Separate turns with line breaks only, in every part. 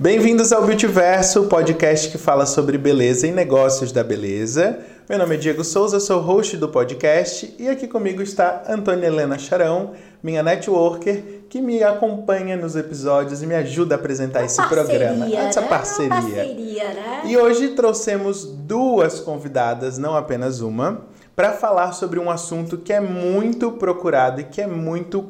Bem-vindos ao Beautyverso, podcast que fala sobre beleza e negócios da beleza. Meu nome é Diego Souza, sou host do podcast e aqui comigo está Antônia Helena Charão, minha networker, que me acompanha nos episódios e me ajuda a apresentar
Uma
esse
parceria,
programa. Essa
né?
parceria.
Uma parceria, né?
E hoje trouxemos duas convidadas, não apenas uma, para falar sobre um assunto que é muito procurado e que é muito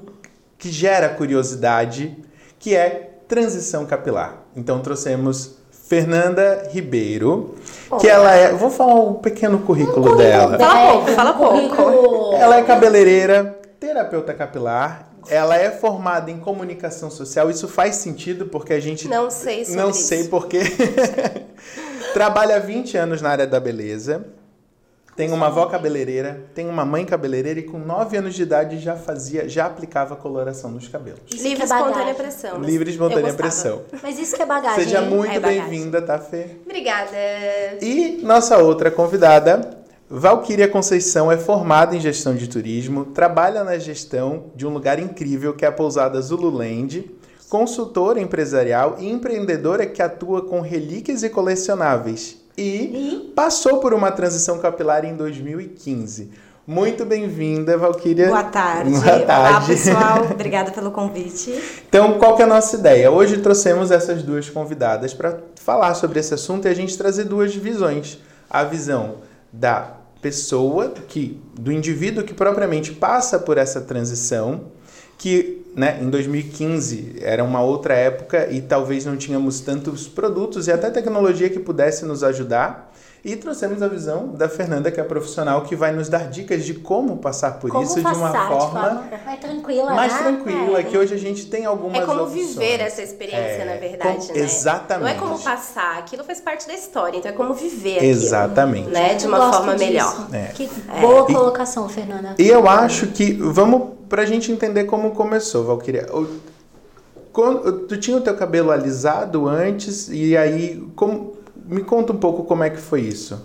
que gera curiosidade, que é transição capilar. Então trouxemos Fernanda Ribeiro, que
Olá.
ela é, vou falar um pequeno currículo,
Um
dela.
currículo
Fala pouco, fala
um
pouco.
Ela é cabeleireira, terapeuta capilar. Ela é formada em comunicação social. Isso faz sentido porque a gente
Não sei sobre
não
isso.
sei porquê. Trabalha há 20 anos na área da beleza. Tem uma avó cabeleireira, tem uma mãe cabeleireira e com 9 anos de idade já fazia, já aplicava coloração nos cabelos.
Isso
Livre
é
espontânea pressão. mas
Livre espontânea pressão.
Mas isso que é bagagem.
Seja muito
É
bem-vinda, tá, Fê?
Obrigada.
E nossa outra convidada, Valquíria Conceição, é formada em gestão de turismo, trabalha na gestão de um lugar incrível que é a pousada Zululand, consultora empresarial e empreendedora que atua com relíquias e colecionáveis. E, passou por uma transição capilar em 2015. Muito bem-vinda, Valquíria.
Boa tarde.
Boa
Olá,
tarde.
pessoal. Obrigada pelo convite.
Então, qual que é a nossa ideia? Hoje trouxemos essas duas convidadas para falar sobre esse assunto e a gente trazer duas visões. A visão da pessoa, que do indivíduo que propriamente passa por essa transição, que né, em 2015 era uma outra época e talvez não tínhamos tantos produtos e até tecnologia que pudesse nos ajudar. E trouxemos a visão da Fernanda, que é a profissional, que vai nos dar dicas de como passar por
Como
isso de uma
passar
forma
mais tranquila,
mais
né?
tranquila,
É.
que hoje a gente tem algumas
É como
opções.
viver essa experiência,
É,
na verdade,
com-
né?
exatamente.
Não é como passar, aquilo faz parte da história, então é como viver aquilo.
Exatamente.
Né? De uma forma
disso.
melhor.
É.
Que boa
E-
colocação, Fernanda.
E eu acho que vamos pra gente entender como começou, Valquíria. Quando- Tu tinha o teu cabelo alisado antes e aí como me conta um pouco como é que foi isso.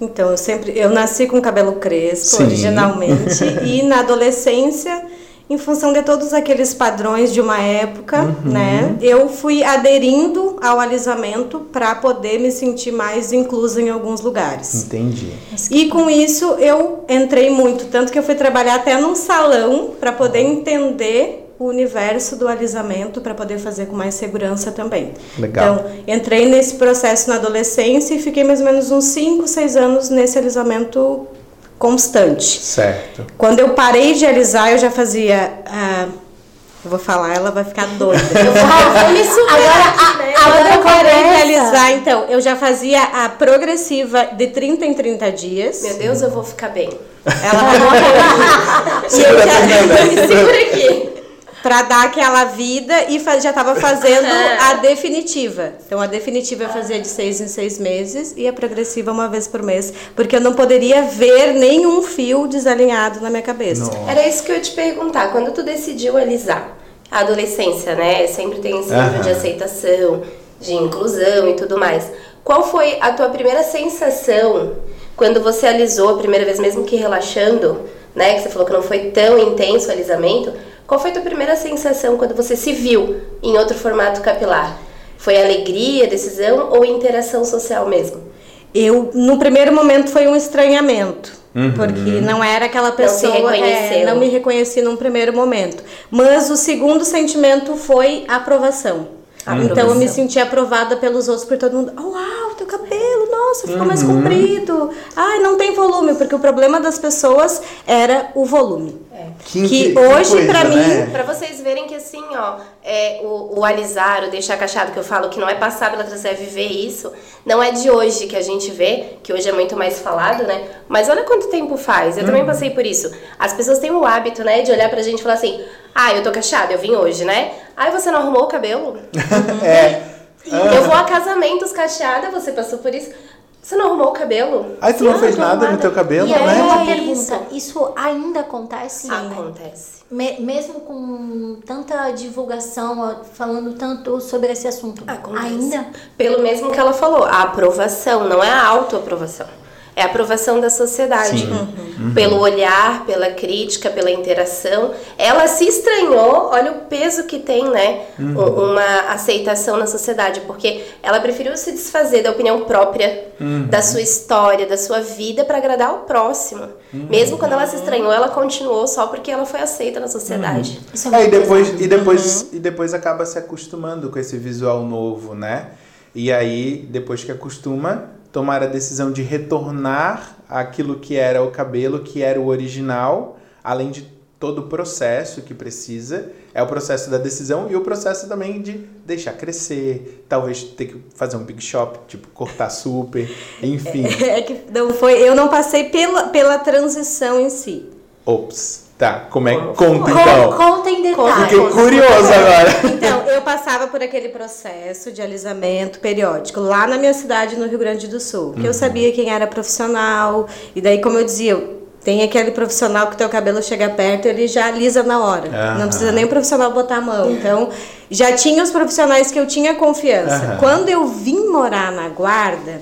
Então, eu sempre eu nasci com cabelo crespo
Sim.
originalmente e na adolescência, em função de todos aqueles padrões de uma época,
Uhum.
né, eu fui aderindo ao alisamento para poder me sentir mais inclusa em alguns lugares.
Entendi.
E com isso eu entrei muito, tanto que eu fui trabalhar até num salão para poder entender o universo do alisamento para poder fazer com mais segurança também.
Legal.
Então, entrei nesse processo na adolescência e fiquei mais ou menos uns 5, 6 anos nesse alisamento constante.
Certo.
Quando eu parei de alisar, eu já fazia. ah, eu vou falar, ela vai ficar doida. Eu vou
Vou me superar
Agora,
né?
a-
quando eu
agora
parei de alisar, então, eu já fazia a progressiva de 30 em 30 dias.
Meu Deus, eu vou ficar bem.
Ela vai morrer. e já,
Fernanda.
Segura aqui.
Pra dar aquela vida e já tava fazendo
Aham.
a definitiva. Então a definitiva eu fazia de seis em seis meses e a progressiva uma vez por mês, porque eu não poderia ver nenhum fio desalinhado na minha cabeça.
Nossa.
Era isso que eu ia te perguntar. Quando tu decidiu alisar, a adolescência, né? Sempre tem esse nível de aceitação, de inclusão e tudo mais. Qual foi a tua primeira sensação quando você alisou a primeira vez, mesmo que relaxando, né? Que você falou que não foi tão intenso o alisamento. Qual foi a tua primeira sensação quando você se viu em outro formato capilar? Foi alegria, decisão ou interação social mesmo?
Eu, no primeiro momento, foi um estranhamento. Porque não era aquela pessoa.
reconheceu.
é, não me reconheci num primeiro momento. Mas o segundo sentimento foi aprovação. Então eu me senti aprovada pelos outros, por todo mundo. Oh, uau, teu cabelo, nossa, ficou mais comprido. Ai, não tem volume, porque o problema das pessoas era o volume.
Que,
Que
que
hoje,
coisa,
pra mim,
né?
Pra vocês verem que assim, ó, é, o, o alisar, o deixar cacheado que eu falo, que não é passar pela transição, é viver isso, não é de hoje que a gente vê, que hoje é muito mais falado, né? Mas olha quanto tempo faz, eu também passei por isso. As pessoas têm o hábito, né, de olhar pra gente e falar assim, ah, eu tô cacheada, eu vim hoje, né? Ai, você não arrumou o cabelo?
É.
Eu vou a casamentos cacheada, você passou por isso. Você não arrumou o cabelo?
Aí tu não
Você
fez nada no teu cabelo,
E aí,
né?
uma
É
pergunta: isso ainda acontece?
Acontece.
Me- mesmo com tanta divulgação, falando tanto sobre esse assunto,
Acontece.
ainda?
Pelo mesmo que ela falou, a aprovação, não é a autoaprovação. É a aprovação da sociedade. Uhum. Pelo olhar, pela crítica, pela interação. Ela se estranhou, olha o peso que tem, né? Uhum. Uma aceitação na sociedade, porque ela preferiu se desfazer da opinião própria, uhum. da sua história, da sua vida, para agradar o próximo. Uhum. Mesmo quando ela se estranhou, ela continuou só porque ela foi aceita na sociedade.
Uhum. Isso é, é e depois, e, depois, e depois acaba se acostumando com esse visual novo, né? E aí, depois que acostuma, tomar a decisão de retornar aquilo que era o cabelo, que era o original, além de todo o processo que precisa. É o processo da decisão e o processo também de deixar crescer, talvez ter que fazer um big shop, tipo cortar super, enfim.
É, é que não foi, eu não passei pela, pela transição em si.
Ops. Tá, como é que conta então?
Conta em detalhes.
Fiquei curioso agora.
Então, eu passava por aquele processo de alisamento periódico lá na minha cidade, no Rio Grande do Sul. Que uhum. eu sabia quem era profissional. E daí, como eu dizia, tem aquele profissional que teu cabelo chega perto ele já alisa na hora. Uhum. Não precisa nem o profissional botar a mão. Então, já tinha os profissionais que eu tinha confiança. Uhum. Quando eu vim morar na guarda,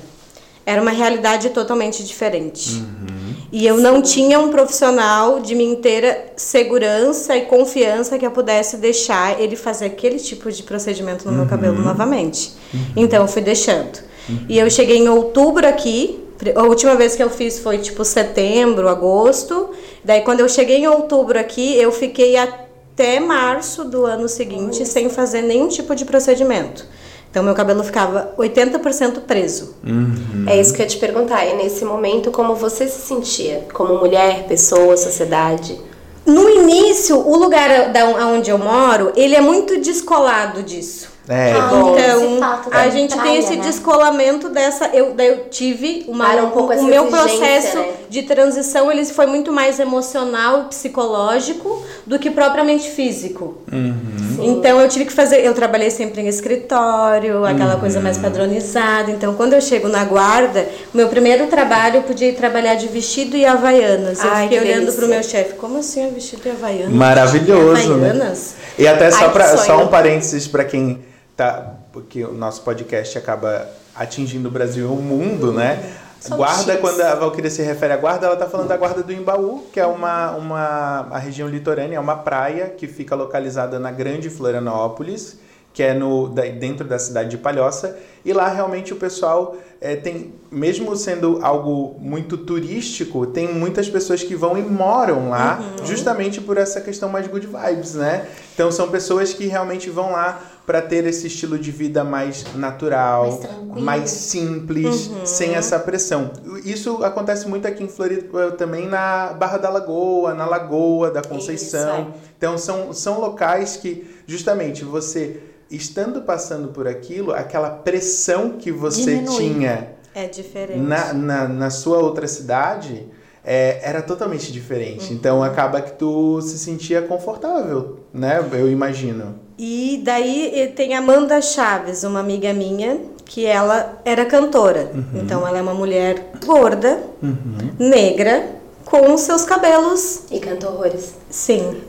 era uma realidade totalmente diferente. Uhum. E eu não tinha um profissional de minha inteira segurança e confiança que eu pudesse deixar ele fazer aquele tipo de procedimento no uhum. meu cabelo novamente. Uhum. Então eu fui deixando. Uhum. E eu cheguei em outubro aqui. A última vez que eu fiz foi tipo setembro, agosto. Daí quando eu cheguei em outubro aqui, eu fiquei até março do ano seguinte sem fazer nenhum tipo de procedimento. Então meu cabelo ficava 80% preso.
Uhum. É isso que eu ia te perguntar. E nesse momento, como você se sentia? Como mulher, pessoa, sociedade?
No início, o lugar da, onde eu moro, ele é muito descolado disso.
É.
Ah, então, a gente praia, tem esse né? descolamento dessa. Eu, eu tive uma,
um pouco
o meu processo né? de transição ele foi muito mais emocional e psicológico do que propriamente físico. Uhum. Então eu tive que fazer. Eu trabalhei sempre em escritório, aquela uhum. coisa mais padronizada. Então, quando eu chego na guarda, o meu primeiro trabalho eu podia ir trabalhar de vestido e havaianas. Eu Ai, fiquei olhando para o meu chefe, como assim é vestido e havaianas?
Maravilhoso. Havaianas? Né? E até só, pra, só um parênteses para quem tá. Porque o nosso podcast acaba atingindo o Brasil e o mundo, né? guarda, quando a Valkyria se refere à guarda, ela está falando da guarda do Imbaú, que é uma, uma a região litorânea, é uma praia que fica localizada na Grande Florianópolis, que é no, dentro da cidade de Palhoça, e lá realmente o pessoal é, tem, mesmo sendo algo muito turístico, tem muitas pessoas que vão e moram lá, uhum. justamente por essa questão mais good vibes, né? Então são pessoas que realmente vão lá para ter esse estilo de vida mais natural, mais, mais simples, uhum. sem essa pressão. Isso acontece muito aqui em Floripa também na Barra da Lagoa, na Lagoa da Conceição. Isso. Então são, são locais que justamente você estando passando por aquilo, aquela pressão que você Diminui. tinha
é diferente.
Na, na, na sua outra cidade é, era totalmente diferente. Uhum. Então acaba que tu se sentia confortável, né? Eu imagino.
E daí tem Amanda Chaves, uma amiga minha, que ela era cantora. Uhum. Então ela é uma mulher gorda, uhum. negra, com seus cabelos.
E canta horrores.
Sim.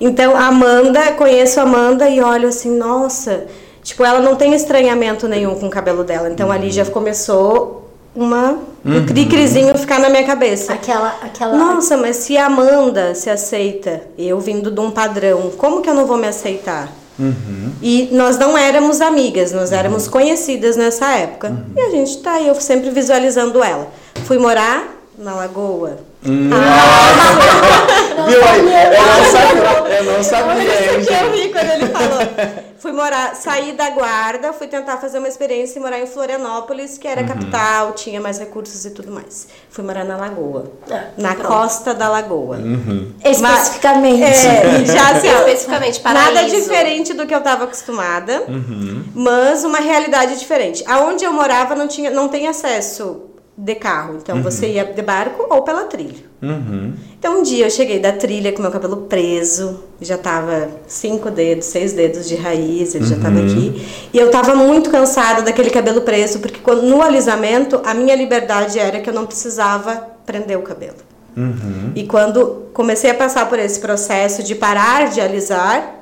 Então, a Amanda, conheço a Amanda e olho assim, nossa, tipo, ela não tem estranhamento nenhum com o cabelo dela. Então, uhum. ali já começou uma uhum. um cri-crizinho ficar na minha cabeça.
Aquela, aquela.
Nossa, mas se a Amanda se aceita, eu vindo de um padrão, como que eu não vou me aceitar? Uhum. E nós não éramos amigas, nós éramos uhum. conhecidas nessa época. Uhum. E a gente tá aí, eu sempre visualizando ela. Fui morar na Lagoa.
Hum. Ah, Viu aí? Eu não sabia. Eu não sabia.
Isso que eu ri quando ele falou. Fui morar, saí da guarda, fui tentar fazer uma experiência e morar em Florianópolis, que era uhum. capital, tinha mais recursos e tudo mais. Fui morar na Lagoa. Ah, na pronto. costa da Lagoa.
Uhum. Especificamente. Mas,
é, já assim, especificamente paraíso. Nada diferente do que eu estava acostumada, uhum. mas uma realidade diferente. Aonde eu morava não tinha, não tem acesso de carro. Então uhum. você ia de barco ou pela trilha. Uhum. Então um dia eu cheguei da trilha com meu cabelo preso, já tava cinco dedos, seis dedos de raiz, ele uhum. já tava aqui. E eu tava muito cansada daquele cabelo preso, porque quando, no alisamento a minha liberdade era que eu não precisava prender o cabelo. Uhum. E quando comecei a passar por esse processo de parar de alisar,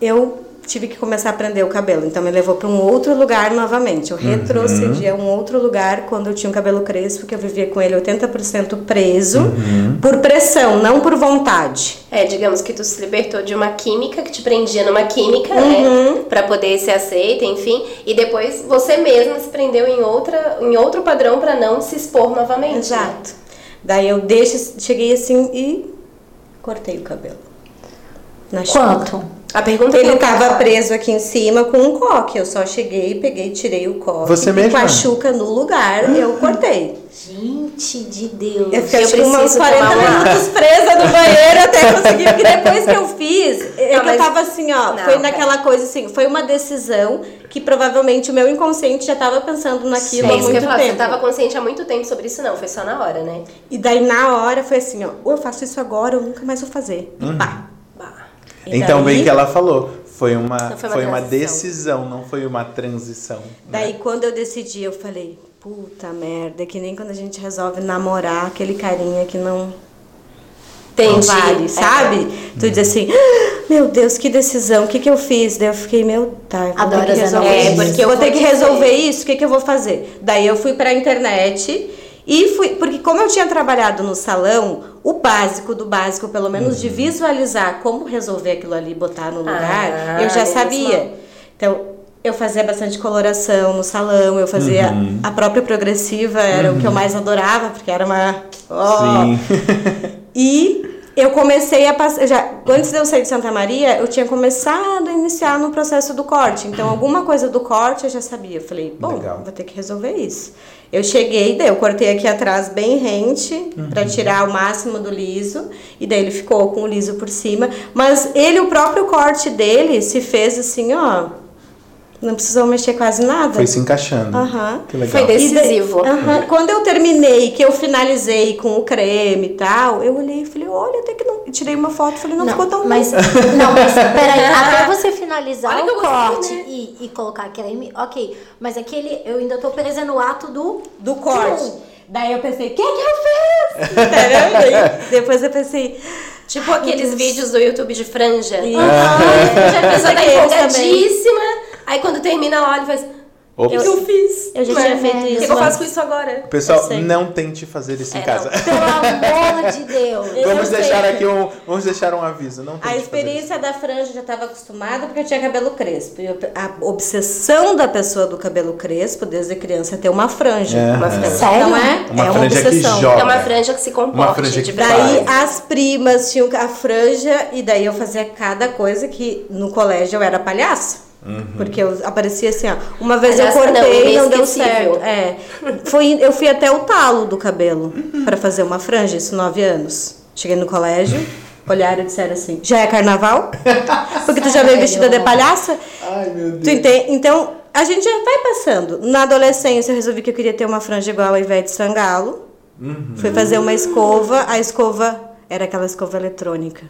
eu tive que começar a prender o cabelo. Então me levou para um outro lugar novamente. Eu retrocedi a um outro lugar quando eu tinha um cabelo crespo, que eu vivia com ele 80% preso, por pressão, não por vontade.
É, digamos que tu se libertou de uma química que te prendia numa química,
Uhum.
né? Pra poder ser aceita, enfim. E depois você mesma se prendeu em, outra, em outro padrão pra não se expor novamente. né?
Exato. Daí eu deixo, cheguei assim e cortei o cabelo. Na chuca.
A pergunta
Ele
eu
tava preso aqui em cima com um coque. Eu só cheguei, peguei, tirei o coque.
Você
e
mesma?
com a chuca no lugar, eu cortei.
Gente de Deus.
Eu fiquei
Eu
uns
preciso
40
tomar uma-
minutos presa no banheiro até conseguir. Porque depois que eu fiz, é
Não,
que
mas-
eu tava assim, ó.
Não,
foi naquela coisa assim, foi uma decisão que provavelmente o meu inconsciente já tava pensando naquilo
É
há
isso que eu
muito
falar,
tempo.
você tava consciente há muito tempo sobre isso, não, foi só na hora, né?
E daí na hora foi assim, ó, ou eu faço isso agora, ou nunca mais vou fazer. E pá.
Bah.
E
Então,
daí-
bem que ela falou. Foi uma,
Não foi
foi
uma
uma,
transição.
decisão, não foi uma transição. né?
Daí quando eu decidi, eu falei, puta merda, é que nem quando a gente resolve namorar aquele carinha que não,
Entendi.
vale,
É.
sabe? Tu diz assim, "Ah, meu Deus, que decisão, o que que eu fiz? Daí eu fiquei, meu, tá, eu vou
Adoro
ter que
as
resolver isso.
É, porque eu
vou
vou
ter que resolver isso, o que que eu vou fazer? Daí eu fui pra internet e fui, porque como eu tinha trabalhado no salão, o básico do básico, pelo menos de visualizar como resolver aquilo ali, botar no lugar,
Ah,
eu já
menos
sabia. Então, eu fazia bastante coloração no salão, eu fazia a própria progressiva, era o que eu mais adorava, porque era uma. ó.
Sim.
E eu comecei a passar. Já, antes de eu sair de Santa Maria, eu tinha começado a iniciar no processo do corte. Então, alguma coisa do corte eu já sabia. Eu falei, bom,
Legal.
vou ter que resolver isso. Eu cheguei, daí eu cortei aqui atrás bem rente, pra tirar o máximo do liso. E daí ele ficou com o liso por cima. Mas ele, o próprio corte dele, se fez assim, ó. Não precisou mexer quase nada.
Foi se encaixando.
Aham.
Que legal.
Foi
daí-
Decisivo.
Aham. Quando eu terminei, que eu finalizei com o creme e tal, eu olhei e falei, olha, até que não. eu Tirei uma foto e falei, não, ficou tão
mas,
bom.
Não, mas peraí, até você finalizar
Olha
o
gostei,
corte
né?
e, e colocar creme, ok. Mas aquele, eu ainda tô presa no ato do.
Do corte. Daí eu pensei, o que que eu fiz? Entendeu? Depois eu pensei,
Tipo aqueles vídeos do YouTube de franja.
Ih.
Ah, já
Fiz
pensou, tá empolgadíssima. Aí quando termina ela olha e faz. O
Ops.
que eu fiz?
Eu já tinha feito
O que
isso
que eu faço com isso agora?
Pessoal,
Eu
não tente fazer isso em
É,
casa.
Pelo amor de Deus.
Vamos
Eu
deixar
sei.
aqui um, vamos deixar um aviso. Não tente
A
fazer
experiência da franja eu já estava acostumada porque eu tinha cabelo crespo. E eu- a obsessão da pessoa do cabelo crespo, desde criança, é ter uma franja.
É.
Uma franja.
Sério?
Não é?
Uma
é uma
franja que
obsessão.
joga.
É uma franja que se comporte
Uma franja
de
que.
Daí as primas tinham a franja e daí eu fazia cada coisa que no colégio eu era palhaço. Porque eu aparecia assim, ó. Uma vez
Palhaça
eu
não,
cortei não, deu certo. É. Foi, eu fui até o talo do cabelo pra fazer uma franja, isso nove anos. Cheguei no colégio, olharam e disseram assim: já é carnaval? Porque tu já veio vestida de palhaça?
Ai, meu Deus.
Tu entende? Então, a gente já vai passando. Na adolescência, eu resolvi que eu queria ter uma franja igual a Ivete Sangalo. Fui fazer uma escova. A escova era aquela escova eletrônica.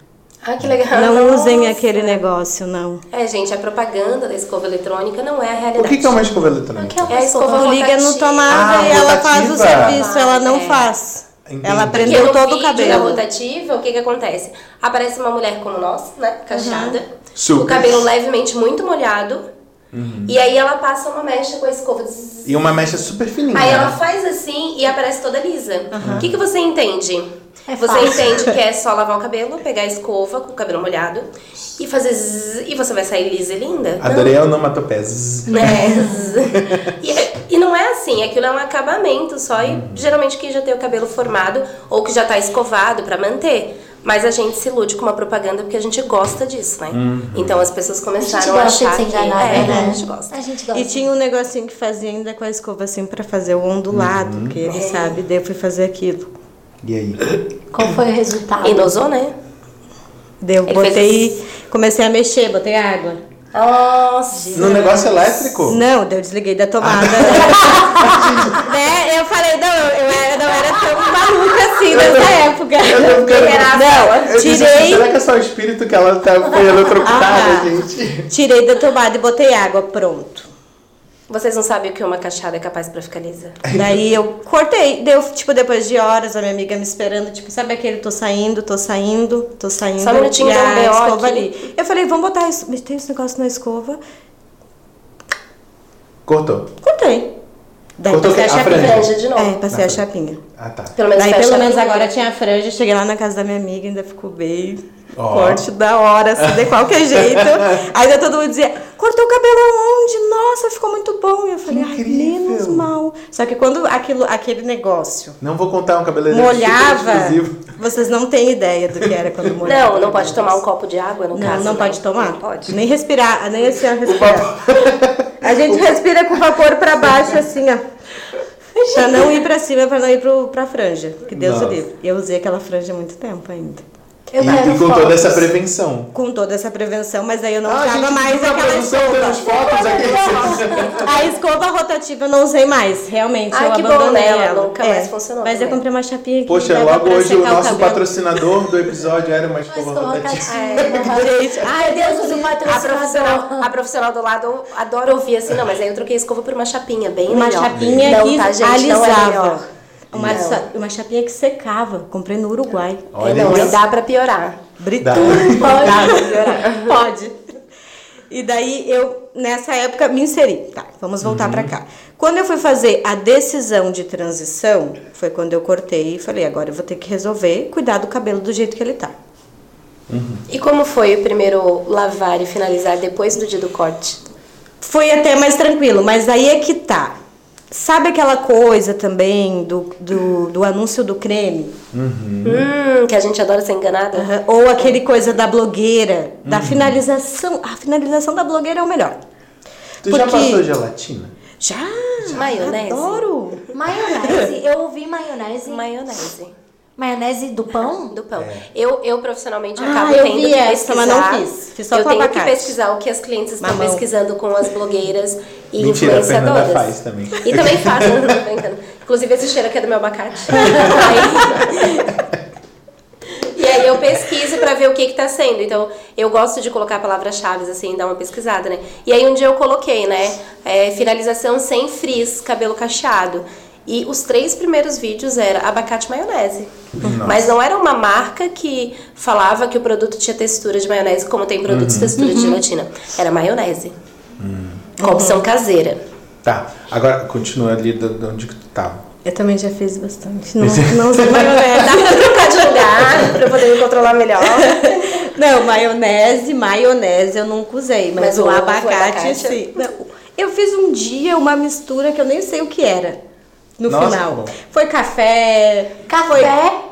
Ah, que legal.
Não usem
Nossa.
aquele negócio, não.
É, gente, a propaganda da escova eletrônica não é a
O
realidade.
que, que é uma escova eletrônica?
Aquela
É a escova
Tu liga no tomada
Ah,
e ela faz o serviço, ela não
É.
faz.
Entendi.
Ela prendeu todo o
vídeo da
cabelo.
rotativa, o que que acontece? Aparece uma mulher como nós, né? Cachada.
Super.
O cabelo levemente muito molhado. E aí ela passa uma mecha com a escova.
E uma mecha super fininha.
Aí ela faz assim e aparece toda lisa. O que, que você entende?
É
você
fácil.
entende que é só lavar o cabelo, pegar a escova com o cabelo molhado e fazer zzz, e você vai sair lisa e linda?
Adorei a onomatopeia. Zzz.
É, zzz. e, e não é assim, aquilo é um acabamento só e geralmente quem já tem o cabelo formado ou que já tá escovado pra manter. Mas a gente se ilude com uma propaganda porque a gente gosta disso, né? Então as pessoas
A gente
começaram a, achar
de se enganar,
que é,
né?
a gente gosta.
A gente gosta.
E tinha um negocinho que fazia ainda com a escova assim pra fazer o ondulado,
Uhum.
que ele sabe. Daí eu fui fazer aquilo.
E aí?
Qual foi o resultado?
Inosou, né?
Daí eu
Ele
botei,
fez
comecei a mexer, botei água.
Nossa.
No negócio elétrico?
Não, eu desliguei da tomada. né? Eu falei, não, eu era, não era tão maluca assim nessa época.
Eu tô ficando...
Não,
Eu disse assim,
tirei,
será que é só o espírito que ela tá, foi eletrocutada,
Ah.
gente?
tirei da tomada e botei água, pronto.
Vocês não sabem o que uma cachada é capaz pra ficar lisa.
Daí eu cortei. Deu, tipo, depois de horas, a minha amiga me esperando, tipo, sabe aquele tô saindo, tô saindo, tô saindo.
Só um minutinho,
e a escova
aqui.
ali. Eu falei, vamos botar isso. Tem esse negócio na escova.
Cortou.
Cortei. Daí
Cortou
passei a
a
chapinha.
franja.
De novo.
É, passei a
franja.
chapinha.
Ah, tá.
Pelo menos
Daí pelo menos agora tinha a franja, cheguei lá na casa da minha amiga, ainda ficou bem
Ó.
corte da hora, assim, de qualquer jeito. Ainda todo mundo dizia, cortou o cabelo aonde? Nossa, ficou muito bom. E eu falei, ai,
incrível.
menos mal. Só que quando aquilo, aquele negócio
Não vou contar um cabeleireiro
molhava, vocês não têm ideia do que era quando molhava.
Não, não pode tomar um copo de água no
Não,
caso.
não
né?
pode tomar.
Não pode.
Nem respirar, nem assim, ó, respirar. A gente respira com vapor pra baixo, assim, ó. Pra não ir pra cima, pra não ir pro, pra franja. Que Deus o livre. Eu usei aquela franja há muito tempo ainda.
Eu
E,
quero
e com
fotos.
toda essa prevenção.
Com toda essa prevenção, mas aí eu não
Ah,
usava mais aquela escova.
fotos aqui.
A escova rotativa eu não usei mais, realmente.
Ai,
eu
que bom,
abandonei
né? Ela
ela.
nunca mais funcionou
Mas eu comprei uma chapinha que
Poxa, logo hoje o nosso
cabelo.
patrocinador do episódio era uma escova
escova
rotativa.
rotativa.
Gente,
Ai, Deus, o
A profissional,
patrocinador.
a profissional do lado adora ouvir assim, não, mas aí eu troquei a escova por uma chapinha, bem
uma
melhor.
chapinha
não,
que
tá, gente, é
alisava. Uma, uma chapinha que secava. Comprei no Uruguai.
Olha
é, não,
isso.
aí dá pra piorar.
Brito.
Dá.
Pode. Pode. E daí eu, nessa época, me inseri. Tá, vamos voltar pra cá. Quando eu fui fazer a decisão de transição, foi quando eu cortei e falei, agora eu vou ter que resolver cuidar do cabelo do jeito que ele tá.
E como foi o primeiro lavar e finalizar depois do dia do corte?
Foi até mais tranquilo, mas aí é que tá. Sabe aquela coisa também do, do, do anúncio do creme?
Hum, que a gente adora ser enganada.
Aham. Ou aquele coisa da blogueira, da finalização. A finalização da blogueira é o melhor.
Tu já
Porque-
passou gelatina?
Já!
Maionese?
Adoro!
Maionese. Eu ouvi maionese.
Maionese.
Maionese do pão?
Do pão.
É.
Eu, eu profissionalmente
Ah,
acabo
eu
tendo
vi
que
essa,
pesquisar.
mas não fiz. Fiz só
eu tenho
abacate.
que pesquisar o que as clientes estão
Mamão.
pesquisando com as blogueiras e
Mentira, a
influenciadoras.
faz também.
E também faz, não tô brincando. Inclusive esse cheiro aqui é do meu abacate. E aí eu pesquiso pra ver o que que tá sendo. Então, eu gosto de colocar palavras-chave, assim, dar uma pesquisada, né? E aí um dia eu coloquei, né? é, finalização sem frizz, cabelo cacheado. E os três primeiros vídeos era abacate maionese. Mas não era uma marca que falava que o produto tinha textura de maionese, como tem produtos textura de gelatina. Era maionese. Com opção caseira.
Tá, agora continua ali de de onde que tu tava.
Eu também já fiz bastante. Não, não usei maionese.
Dá pra trocar de lugar pra eu poder me controlar melhor.
Não, maionese, maionese eu nunca usei, mas,
Mas
o
o
abacate,
abacate?
sim. Não, eu fiz um dia uma mistura que eu nem sei o que era. No
Nossa,
final.
bom.
Foi café.
Café?
Foi,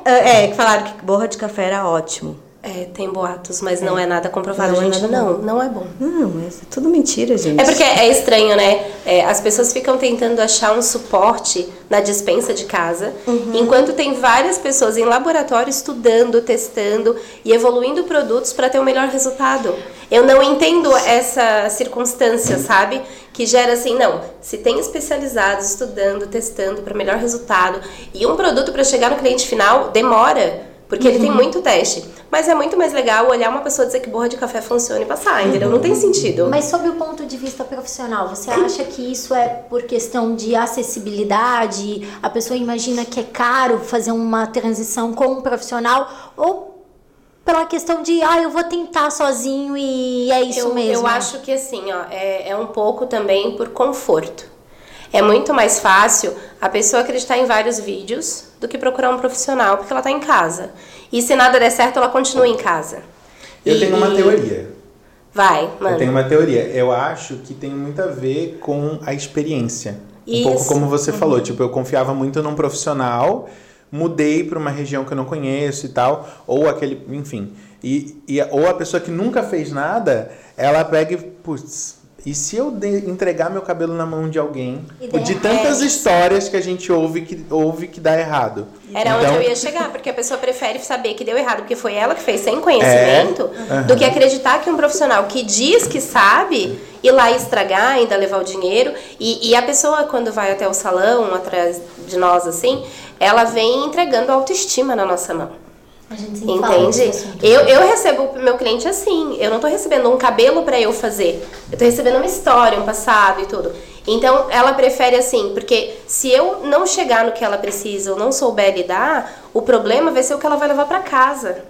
é, que falaram que borra de café era ótimo.
É, tem boatos, mas não é nada comprovado,
Não é
gente.
nada
não, não é bom.
Não, é tudo mentira, gente.
É porque é estranho, né? É, as pessoas ficam tentando achar um suporte na dispensa de casa, enquanto tem várias pessoas em laboratório estudando, testando e evoluindo produtos para ter o melhor resultado. Eu não entendo essa circunstância, sabe? Que gera assim, não, se tem especializados estudando, testando para melhor resultado e um produto para chegar no cliente final demora. Porque ele tem muito teste. Mas é muito mais legal olhar uma pessoa dizer que borra de café funciona e passar, entendeu? Não tem sentido.
Mas sob o ponto de vista profissional, você acha que isso é por questão de acessibilidade? A pessoa imagina que é caro fazer uma transição com um profissional? Ou pela questão de, ah, eu vou tentar sozinho e é isso
eu,
mesmo?
Eu acho que assim, ó, é, é um pouco também por conforto. É muito mais fácil a pessoa acreditar em vários vídeos do que procurar um profissional, porque ela tá em casa. E se nada der certo, ela continua em casa.
Eu
E-
tenho uma teoria.
Vai, mano.
Eu tenho uma teoria. Eu acho que tem muito a ver com a experiência. Um pouco
Isso.
como você falou, tipo, eu confiava muito num profissional, mudei para uma região que eu não conheço e tal, ou aquele, enfim. E, e ou a pessoa que nunca fez nada, ela pega e, putz, e se eu entregar meu cabelo na mão de alguém, de tantas histórias que a gente ouve que ouve que dá errado.
Era
Então,
onde eu ia chegar, porque a pessoa prefere saber que deu errado, porque foi ela que fez sem conhecimento,
É.
do que acreditar que um profissional que diz que sabe ir lá estragar, ainda levar o dinheiro. E, e a pessoa, quando vai até o salão, atrás de nós, assim, ela vem entregando autoestima na nossa mão.
A gente sempre
Entende?
assunto.
Eu, eu recebo o meu cliente assim. Eu não tô recebendo um cabelo pra eu fazer. Eu tô recebendo uma história, um passado e tudo. Então, ela prefere assim, porque se eu não chegar no que ela precisa ou não souber lidar, o problema vai ser o que ela vai levar para casa.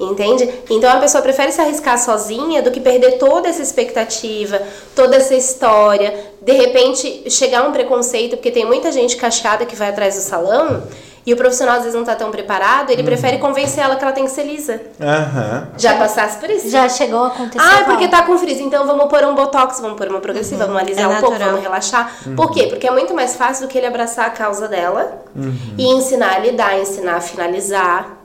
Entende? Então a pessoa prefere se arriscar sozinha do que perder toda essa expectativa, toda essa história, de repente chegar um preconceito, porque tem muita gente cachada que vai atrás do salão e o profissional às vezes não está tão preparado, ele uhum. prefere convencer ela que ela tem que ser lisa.
Uhum.
Já passasse por isso?
Já chegou a acontecer.
Ah, é porque tá com frizz, então vamos pôr um botox, vamos pôr uma progressiva, uhum. vamos alisar é um natural. pouco, vamos relaxar. Uhum. Por quê? Porque é muito mais fácil do que ele abraçar a causa dela uhum. e ensinar a lidar, ensinar a finalizar.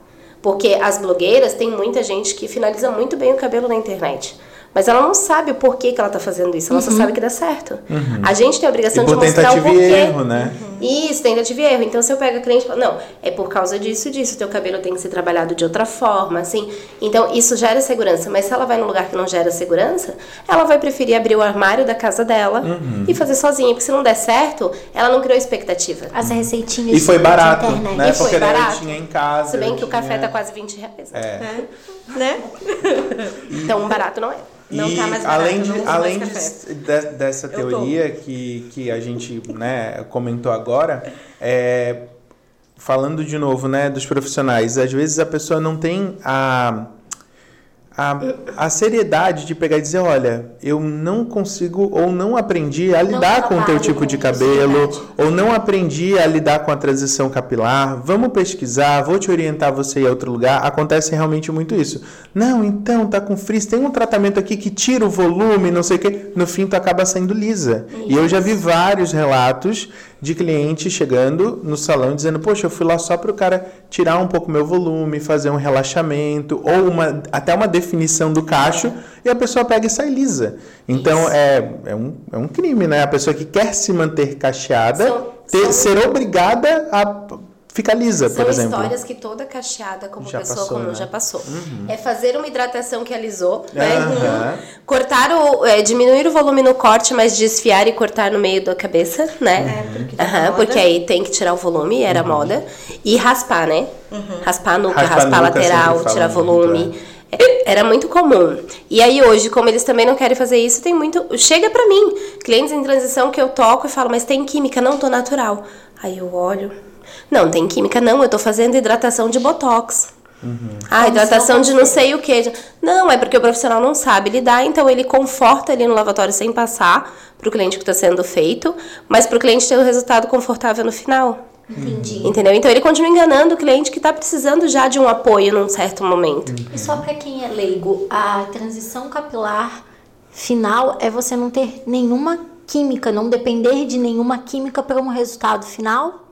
Porque as blogueiras, tem muita gente que finaliza muito bem o cabelo na internet. Mas ela não sabe o porquê que ela está fazendo isso, ela uhum. só sabe que dá certo.
Uhum.
A gente tem a obrigação e de mostrar o porquê.
Erro, né?
Uhum. Isso, tentativa e erro. Então, se eu pego a cliente e falo, não, é por causa disso, disso, teu cabelo tem que ser trabalhado de outra forma, assim. Então, isso gera segurança. Mas se ela vai num lugar que não gera segurança, ela vai preferir abrir o armário da casa dela uhum. e fazer sozinha. Porque se não der certo, ela não criou expectativa.
As receitinhas
E foi barato, né?
E foi
porque
barato.
tinha em casa.
Se bem que
tinha...
o café tá quase 20 reais.
É.
é. Né? então, barato não é.
Não
e
tá mais barato,
além, de, além
de,
de, dessa teoria que, que a gente né, comentou agora, é, falando de novo né, dos profissionais, às vezes a pessoa não tem a a, a seriedade de pegar e dizer, olha, eu não consigo ou não aprendi a lidar com o teu tipo de cabelo, ou não aprendi a lidar com a transição capilar, vamos pesquisar, vou te orientar você ir a outro lugar. Acontece realmente muito isso. Não, então, tá com frizz, tem um tratamento aqui que tira o volume, não sei o quê. No fim, tu acaba saindo lisa. Isso. E eu já vi vários relatos de cliente chegando no salão dizendo, poxa, eu fui lá só para o cara tirar um pouco meu volume, fazer um relaxamento, ou uma, até uma definição do cacho, e a pessoa pega e sai lisa. Então é, é, um, é um crime, né? A pessoa que quer se manter cacheada ter, ser obrigada a fica lisa,
São
por exemplo.
São histórias que toda cacheada, como
já
pessoa
passou,
comum,
né?
já passou.
Uhum.
É fazer uma hidratação que alisou, né?
Uhum.
Cortar o... É, diminuir o volume no corte, mas desfiar e cortar no meio da cabeça, né?
É, porque,
uhum, porque aí tem que tirar o volume, era
uhum.
moda. E raspar, né?
Uhum.
Raspar a nuca,
Raspar
raspar a
nuca,
lateral, tirar volume.
muito,
É, Era muito comum. E aí hoje, como eles também não querem fazer isso, tem muito. Chega pra mim, clientes em transição que eu toco e falo, mas tem química, não tô natural. Aí eu olho. Não, tem química, não, eu tô fazendo hidratação de botox.
Uhum.
Ah, hidratação de não sei o que. Não, é porque o profissional não sabe lidar, então ele conforta ali no lavatório sem passar para o cliente que está sendo feito, mas para o cliente ter o resultado confortável no final.
Entendi.
Entendeu? Então ele continua enganando o cliente que está precisando já de um apoio num certo momento.
E só para quem é leigo, a transição capilar final é você não ter nenhuma química, não depender de nenhuma química para um resultado final?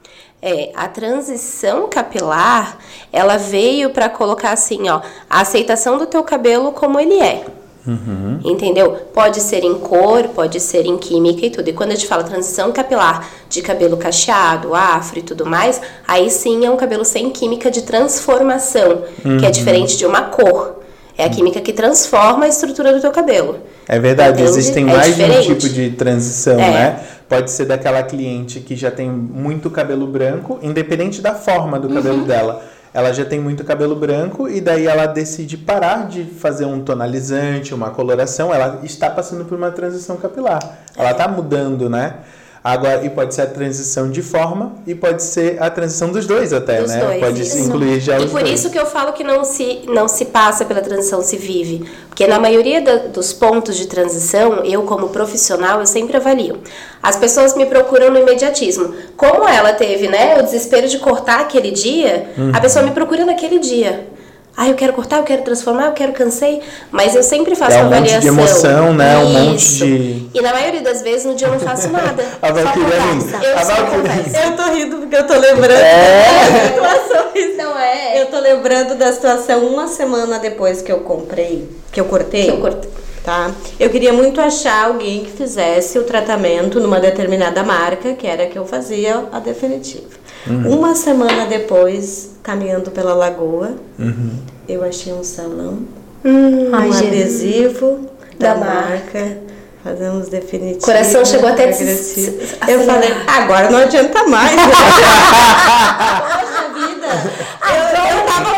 É, a transição capilar, ela veio para colocar assim, ó, a aceitação do teu cabelo como ele é.
Uhum.
Entendeu? Pode ser em cor, pode ser em química e tudo. E quando a gente fala transição capilar de cabelo cacheado, afro e tudo mais, aí sim é um cabelo sem química de transformação,
uhum.
que é diferente de uma cor. É a química que transforma a estrutura do teu cabelo.
É verdade,
Entende?
existem
É
mais de um
diferente.
tipo de transição,
É.
né? Pode ser daquela cliente que já tem muito cabelo branco, independente da forma do cabelo
Uhum.
dela. Ela já tem muito cabelo branco e daí ela decide parar de fazer um tonalizante, uma coloração. Ela está passando por uma transição capilar. Ela está mudando, né? Agora, e pode ser a transição de forma e pode ser a transição dos dois até,
Dos
né?
dois,
pode
isso.
incluir já
E
os
por
dois.
isso que eu falo que não se, não se passa pela transição, se vive. Porque na maioria da- dos pontos de transição, eu como profissional, eu sempre avalio. As pessoas me procuram no imediatismo. Como ela teve, né, o desespero de cortar aquele dia,
Uhum.
a pessoa me procura naquele dia. Ah, eu quero cortar, eu quero transformar, eu quero cansei. Mas eu sempre faço
É
uma
um monte de
avaliação.
emoção, né? Um monte
Isso.
de-
E na maioria das vezes no dia eu não faço nada.
A Valkyria
conversa.
linda.
Eu
A
só
Valkyria-.
Eu tô rindo porque eu tô lembrando
É.
das situações.
Não é?
Eu tô lembrando da situação uma semana depois que eu comprei, que eu cortei.
Que eu cortei.
Tá? Eu queria muito achar alguém que fizesse o tratamento numa determinada marca, que era a que eu fazia a definitiva. Uma semana depois, caminhando pela lagoa, eu achei um salão,
Ai,
um adesivo da,
Da
marca. Fazemos definitivo.
Coração chegou até a se-
Eu falei, agora não adianta mais. Poxa vida! Eu, eu tava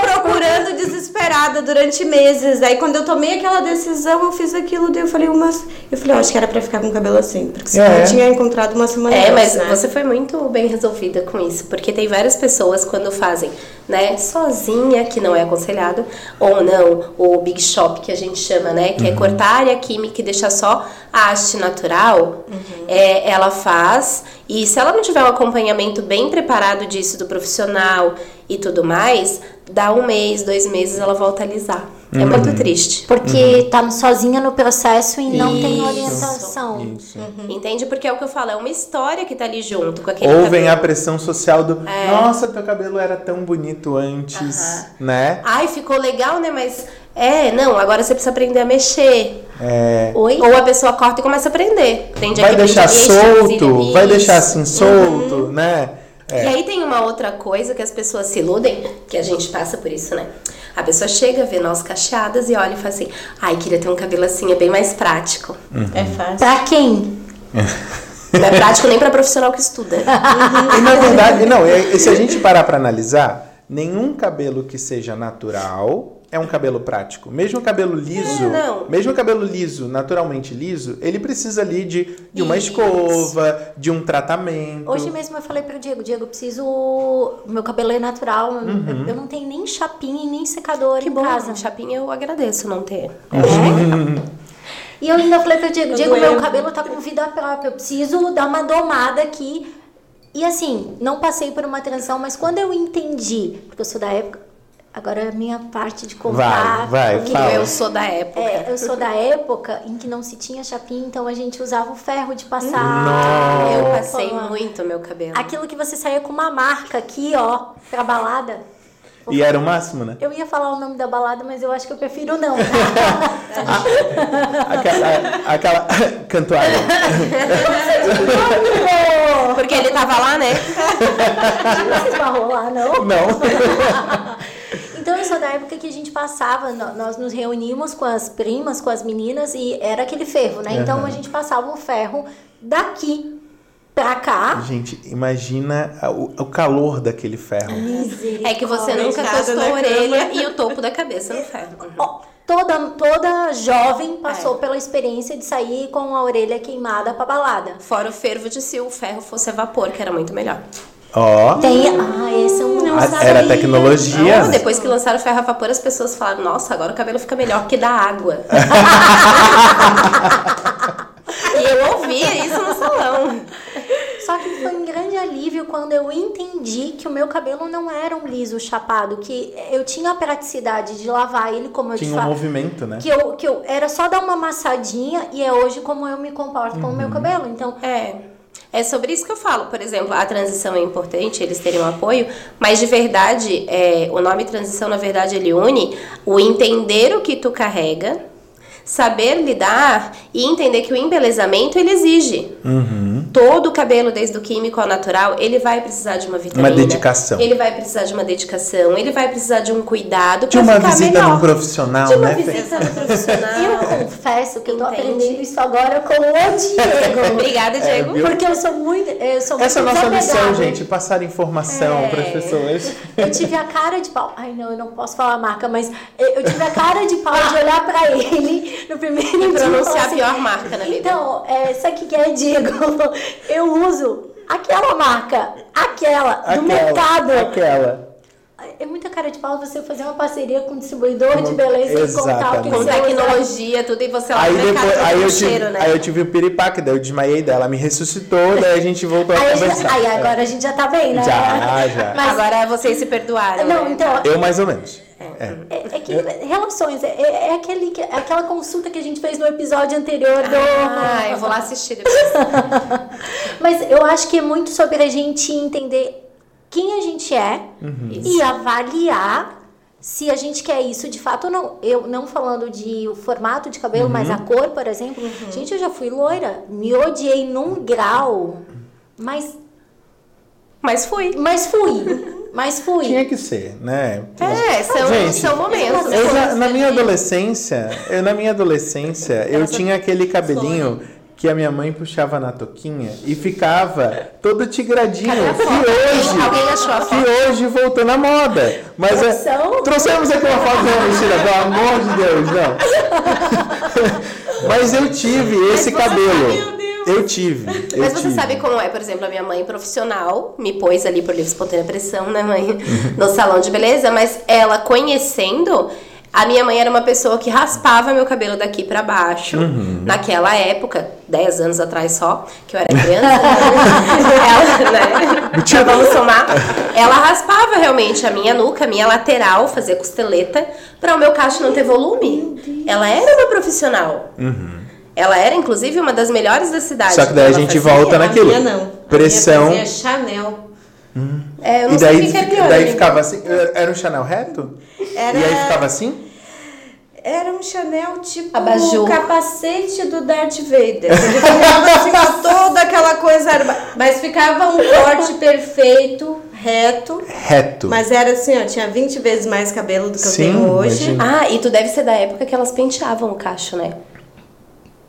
desesperada durante meses. Aí quando eu tomei aquela decisão, eu fiz aquilo, daí eu falei, mas. Eu falei, eu acho que era pra ficar com o cabelo assim. Porque senão
É.
eu tinha encontrado uma semana
É, mas
né?
você foi muito bem resolvida com isso, porque tem várias pessoas quando fazem, né, sozinha, que não é aconselhado, ou não, o big shop que a gente chama, né, que é cortar a área química e deixar só a haste natural, é, ela faz, e se ela não tiver um acompanhamento bem preparado disso do profissional e tudo mais, dá um mês, dois meses, ela volta a alisar. É muito triste.
Porque tá sozinha no processo e não tem
Isso.
orientação.
Isso.
Entende? Porque é o que eu falo, é uma história que tá ali junto com aquele
Ou vem
cabelo.
a pressão social do
É.
nossa, teu cabelo era tão bonito antes, né?
Ai, ficou legal, né? Mas é, não, agora você precisa aprender a mexer.
É,
Oi?
Ou a pessoa corta e começa a aprender. Tem
vai deixar solto, vai deixar assim solto, né?
E aí tem uma outra coisa que as pessoas se iludem, que a gente passa por isso, né? A pessoa chega, vê nós cacheadas e olha e fala assim: ai, queria ter um cabelo assim, é bem mais prático.
É fácil.
Pra quem?
Não é prático nem pra profissional que estuda.
E na verdade, não, se a gente parar pra analisar, nenhum cabelo que seja natural é um cabelo prático. Mesmo o cabelo liso,
É, não.
mesmo o cabelo liso, naturalmente liso, ele precisa ali de, de uma
Isso.
escova, de um tratamento.
Hoje mesmo eu falei pro Diego, Diego, eu preciso. Meu cabelo é natural.
Uhum.
Eu não tenho nem chapinha e nem secador
Que
em
bom,
casa.
chapinha eu agradeço não ter.
E eu ainda falei pro Diego,
Eu
Diego,
doeu.
meu cabelo tá com vida própria. Eu preciso dar uma domada aqui. E assim, não passei por uma transição, mas quando eu entendi, porque eu sou da época. Agora é a minha parte de contar.
Vai, vai,
porque
fala.
Eu sou da época.
É, eu sou da época em que não se tinha chapinha, então a gente usava o ferro de passar.
Nossa.
Eu passei muito meu cabelo.
Aquilo que você saía com uma marca aqui, ó, pra balada.
E era o máximo, né?
Eu ia falar o nome da balada, mas eu acho que eu prefiro não.
Aquela, aquela cantoada.
Porque ele tava lá, né?
Não se esbarrou lá, não.
Não.
Então, eu sou da época que a gente passava, nó- nós nos reuníamos com as primas, com as meninas, e era aquele ferro, né? Então,
Aham.
a gente passava o ferro daqui pra cá.
Gente, imagina o, o calor daquele ferro.
É que você nunca
Deitada
encostou a orelha e o topo da cabeça no ferro.
Ó, toda, toda jovem passou
É.
pela experiência de sair com a orelha queimada pra balada.
Fora o fervo de se o ferro fosse a vapor, que era muito melhor.
Ó,
Tem. Ah, esse eu não
a-
sabia.
era tecnologia.
Ah, depois que lançaram o ferro a vapor, as pessoas falaram: Nossa, agora o cabelo fica melhor que da água. e eu ouvia isso no salão.
Só que foi um grande alívio quando eu entendi que o meu cabelo não era um liso chapado, que eu tinha a praticidade de lavar ele como eu te
Tinha um
falo.
movimento, né?
Que eu, que eu era só dar uma amassadinha e é hoje como eu me comporto com o
Uhum.
meu cabelo. Então,
É. É sobre isso que eu falo. Por exemplo, a transição é importante, eles terem um apoio, mas de verdade, é, o nome transição, na verdade, ele une o entender o que tu carrega, saber lidar e entender que o embelezamento ele exige.
Uhum.
Todo o cabelo, desde o químico ao natural, ele vai precisar de uma vitamina.
dedicação.
Ele vai precisar de uma dedicação, ele vai precisar de um cuidado
De uma
ficar
visita
melhor.
num profissional,
De uma
né?
Visita no profissional.
eu confesso que eu tô
Entende?
aprendendo isso agora com o Diego.
Obrigada, Diego.
viu?
Porque eu sou muito. Eu sou
Essa é a
muito
nossa missão, gente, passar informação
É.
para as pessoas.
Eu tive a cara de pau. Ai, não, eu não posso falar a marca, mas eu tive a cara de pau de olhar pra ele no primeiro dia. e
pronunciar
falar
a pior marca na vida.
Então, é, sabe o que que é, Diego? Eu uso aquela marca, aquela, do mercado.
Aquela.
É muita cara de pau você fazer uma parceria com um distribuidor de beleza e contar o que
Exatamente.
Com tecnologia, tudo, e você lá
Aí depois, aí eu, tive,
cheiro, né?
aí eu tive o piripaque, daí eu desmaiei dela, ela me ressuscitou, daí a gente voltou a
Aí, a
conversar.
aí agora a gente já tá bem, né?
Já, já.
Mas,
Agora vocês se perdoaram.
não,
né?
então,
Eu mais ou menos. É.
É, é que relações, é, é aquele, que- é aquela consulta que a gente fez no episódio anterior do.
Ah, eu vou lá assistir depois.
Mas eu acho que é muito sobre a gente entender quem a gente é e avaliar se a gente quer isso de fato ou não. Eu não falando de o formato de cabelo, mas a cor, por exemplo. Gente, eu já fui loira, me odiei num grau, mas,
Mas fui.
mas fui. Mas fui.
Tinha que ser, né?
É, são,
Gente,
são momentos.
Eu já- na minha adolescência, eu, na minha adolescência, eu tinha aquele cabelinho que a minha mãe puxava na toquinha e ficava todo tigradinho. Que
foto?
hoje, que hoje voltou na moda. Mas é, trouxemos aqui uma foto, não, mentira, pelo amor de Deus, não. Mas eu tive esse cabelo. Eu tive. eu
Mas você
tive.
sabe como é, por exemplo, a minha mãe profissional me pôs ali por livre espontânea pressão, né, mãe? No salão de beleza, mas ela conhecendo, a minha mãe era uma pessoa que raspava meu cabelo daqui pra baixo. Naquela época, 10 anos atrás só, que eu era criança. ela, né? Então, vamos somar. Ela raspava realmente a minha nuca, a minha lateral, fazia costeleta, para o meu cacho não ter volume. Ela era uma profissional. Ela era, inclusive, uma das melhores da cidade.
Só que daí a gente
fazia.
volta
A
naquilo.
minha não.
Pressão.
A minha fazia Chanel.
É, eu não
E
sei
daí,
o que que é
fica-
pior.
daí ficava assim. Era um Chanel reto?
Era-
E aí ficava assim?
Era um Chanel tipo
Abajur.
o capacete do Darth Vader. Ele ficava assim com toda aquela coisa. Mas ficava um corte perfeito, reto.
Reto.
Mas era assim, ó, tinha 20 vezes mais cabelo do que
Sim,
eu tenho hoje.
imagina.
Ah, e tu deve ser da época que elas penteavam o cacho, né?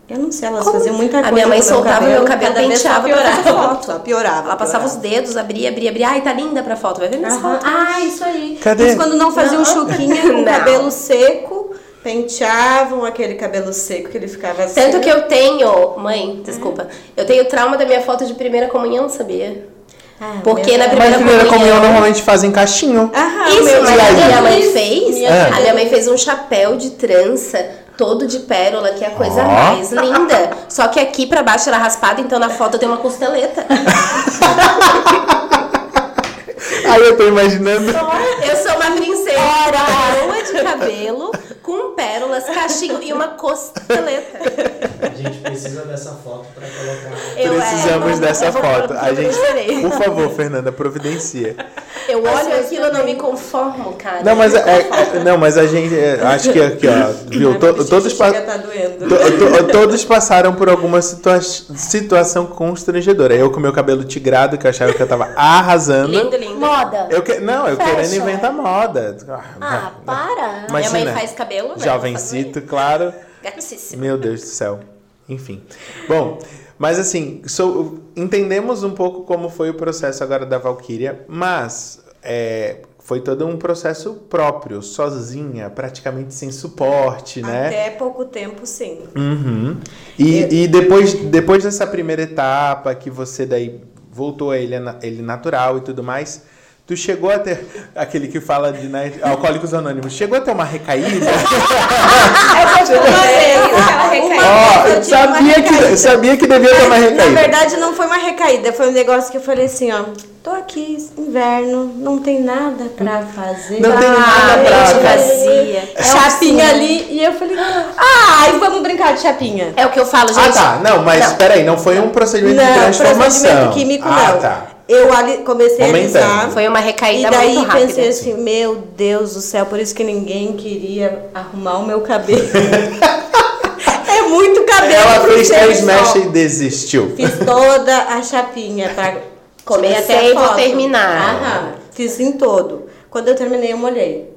Eu não sei, elas
Como?
faziam muita
A
coisa.
minha mãe
com meu
soltava
cabelo,
meu cabelo, penteava pra fazer
piorava.
foto.
Só piorava.
Ela passava os dedos, abria, abria, abria. Ai, tá linda pra foto. Vai ver minhas fotos.
Ah, isso aí.
Cadê?
Isso quando não faziam chuquinha com
Não.
cabelo seco, penteavam aquele cabelo seco que ele ficava assim.
Tanto que eu tenho, mãe, desculpa, eu tenho trauma da minha foto de primeira comunhão, sabia?
Ah,
Porque na
Deus.
Mas
primeira
primeira comunhão
comunhão-
normalmente fazem caixinho.
Aham,
Isso, mas a
aí?
minha mãe fez.
minha
É.
A minha mãe fez um chapéu de trança, todo de pérola, que é a coisa
Ó.
mais linda. Só que aqui pra baixo era raspado, então na foto tem uma costeleta.
Aí eu tô imaginando.
Eu sou uma princesa coroa de cabelo, com pérolas, cachinho e uma costeleta.
A gente precisa dessa foto pra colocar.
Eu, é,
Precisamos
eu-
dessa
eu
foto. A gente, por favor, Fernanda, providencia.
Eu olho aquilo e não me conformo, cara.
Não, mas é, é- não, mas a gente é, acho que aqui, ó, viu? To- todos pa-
tá
to- to- todos passaram por alguma situa situação constrangedora. Eu com meu cabelo tigrado, que eu achava que eu tava arrasando.
Lindo, lindo.
Moda.
Eu que, não, eu querendo
Fashion.
inventar moda.
Ah, para.
Mas-
Minha mãe
imagina.
faz cabelo, né?
Jovencito, claro.
Gatíssimo.
Meu Deus do céu. Enfim. Bom, mas assim, sou- entendemos um pouco como foi o processo agora da Valkyria, mas é, foi todo um processo próprio, sozinha, praticamente sem suporte, né?
Até pouco tempo, sim.
Uhum. E, e depois, depois dessa primeira etapa, que você daí voltou a ele, ele natural e tudo mais, tu chegou a ter aquele que fala de né, Alcoólicos Anônimos, chegou a ter uma recaída?
Uma vez
Ó,
eu tive uma
sabia, que,
recaída.
sabia que devia ter uma
Na
recaída.
verdade, não foi uma recaída, foi um negócio que eu falei assim, ó. Tô aqui, inverno, não tem nada pra fazer.
Não tem nada pra fazer.
vazia.
Chapinha ali, e eu falei, ai, vamos brincar de chapinha.
É o que eu falo, gente.
Ah, tá. Não, mas
Não.
peraí, não foi um procedimento de
Não,
transformação.
procedimento químico
ah,
não.
tá.
Eu ali, comecei
Momentâneo.
a alisar.
Foi uma
E
recaída
daí
muito rápida.
pensei assim, meu Deus do céu, por isso que ninguém queria arrumar o meu cabelo. é muito cabelo.
Ela fez três mechas e desistiu.
Fiz toda a chapinha pra
Comecei
tirei até
e vou
foto.
terminar.
Aham, fiz em todo. Quando eu terminei, eu molhei.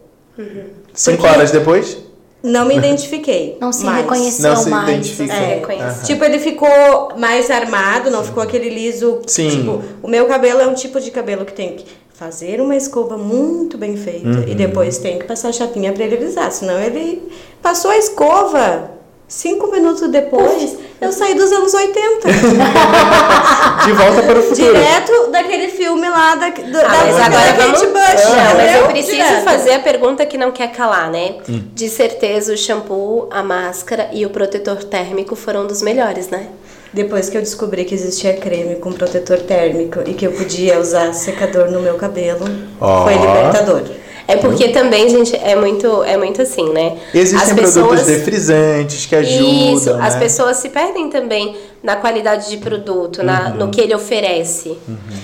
Cinco horas depois?
Não me identifiquei.
Não se
mais.
reconheceu
Não se
mais.
É, reconheci.
Tipo, ele ficou mais armado, não ficou aquele liso.
Sim.
Tipo, o meu cabelo é um tipo de cabelo que tem que fazer uma escova muito bem feita
Uhum.
e depois tem que passar a chapinha pra ele alisar. Senão ele passou a escova. Cinco minutos depois, eu saí dos anos 80.
De volta para o futuro.
Direto daquele filme lá da, do, da
Ah, mas
música
agora
da Kate. Bush.
Não, mas eu preciso
Direto.
fazer a pergunta que não quer calar, né?
Hum.
De certeza o shampoo, a máscara e o protetor térmico foram dos melhores, né?
Depois que eu descobri que existia creme com protetor térmico e que eu podia usar secador no meu cabelo,
Ó.
foi libertador.
É porque também, gente, é muito, é muito assim, né?
Existem
As
produtos
pessoas-
defrisantes que ajudam.
Isso, as
né?
pessoas se perdem também na qualidade de produto, na, no que ele oferece.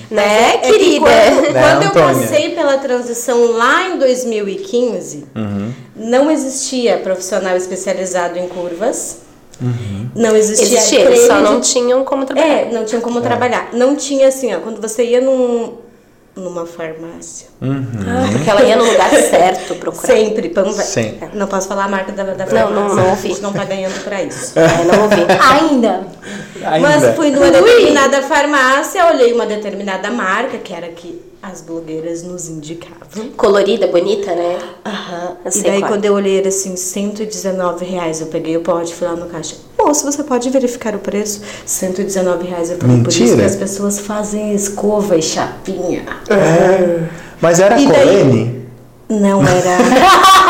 Né,
É que
querida?
Quando,
Né,
quando eu passei pela transição lá em 2015,
Uhum.
não existia profissional especializado em curvas. Não existia,
Existia,
creme
eles só
de-
não tinham como trabalhar.
É, não tinha como trabalhar. Não tinha assim, ó, quando você ia num, numa farmácia.
Ah, porque ela ia no lugar certo procurar.
Sempre, pão velho.
Sempre.
Não posso falar a marca da, da
Não,
farmácia.
não, não ouvi.
A gente não tá ganhando pra isso.
É, não ouvi.
Ainda.
Ainda.
Mas fui numa determinada farmácia, olhei uma determinada marca, que era que as blogueiras nos indicavam.
Colorida, bonita, né?
Aham.
Eu
E daí
qual é.
quando eu olhei era assim, 119 reais. Eu peguei o pote, fui lá no caixa. Moço, você pode verificar o preço? 119 reais. Eu falei, por isso
Mentira.
que as pessoas fazem escova e chapinha.
É. Mas era
E daí-
Colene?
Não era.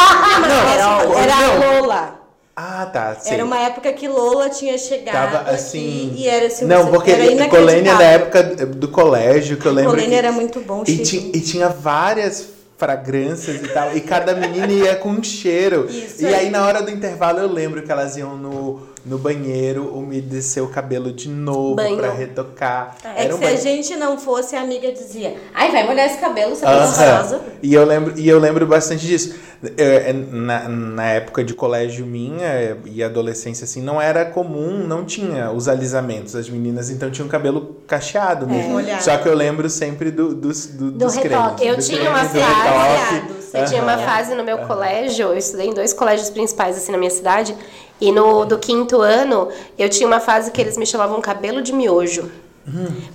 Não,
era
não.
a Lola.
Ah, tá. sei.
Era uma época que Lola tinha chegado
Tava assim.
aqui e era assim.
Não, porque
era
da
inacreditável.
época do colégio, que eu lembro.
Colene
que-
era muito bom,
E, ti- e tinha várias fragrâncias e tal. E cada menina ia com um cheiro.
Isso
e
aí.
aí, na hora do intervalo, eu lembro que elas iam no, no banheiro umedecer o cabelo de novo
Banho.
pra retocar.
É
Era
que
um
se a
banho.
gente não fosse, a amiga dizia: Ai, vai molhar esse cabelo, você tá gostosa.
E eu lembro e eu lembro bastante disso. É, é, Na, na época de colégio minha é, e adolescência, assim, não era comum, não tinha os alisamentos. As meninas, então, tinham cabelo cacheado mesmo.
molhado.
Só que eu lembro sempre do, dos, do,
Do
dos
retoque.
cremes.
Eu
do
tinha uma fase-
retoque.
Eu tinha uma fase no meu colégio, eu estudei em dois colégios principais assim na minha cidade, e no do quinto ano eu tinha uma fase que eles me chamavam cabelo de miojo.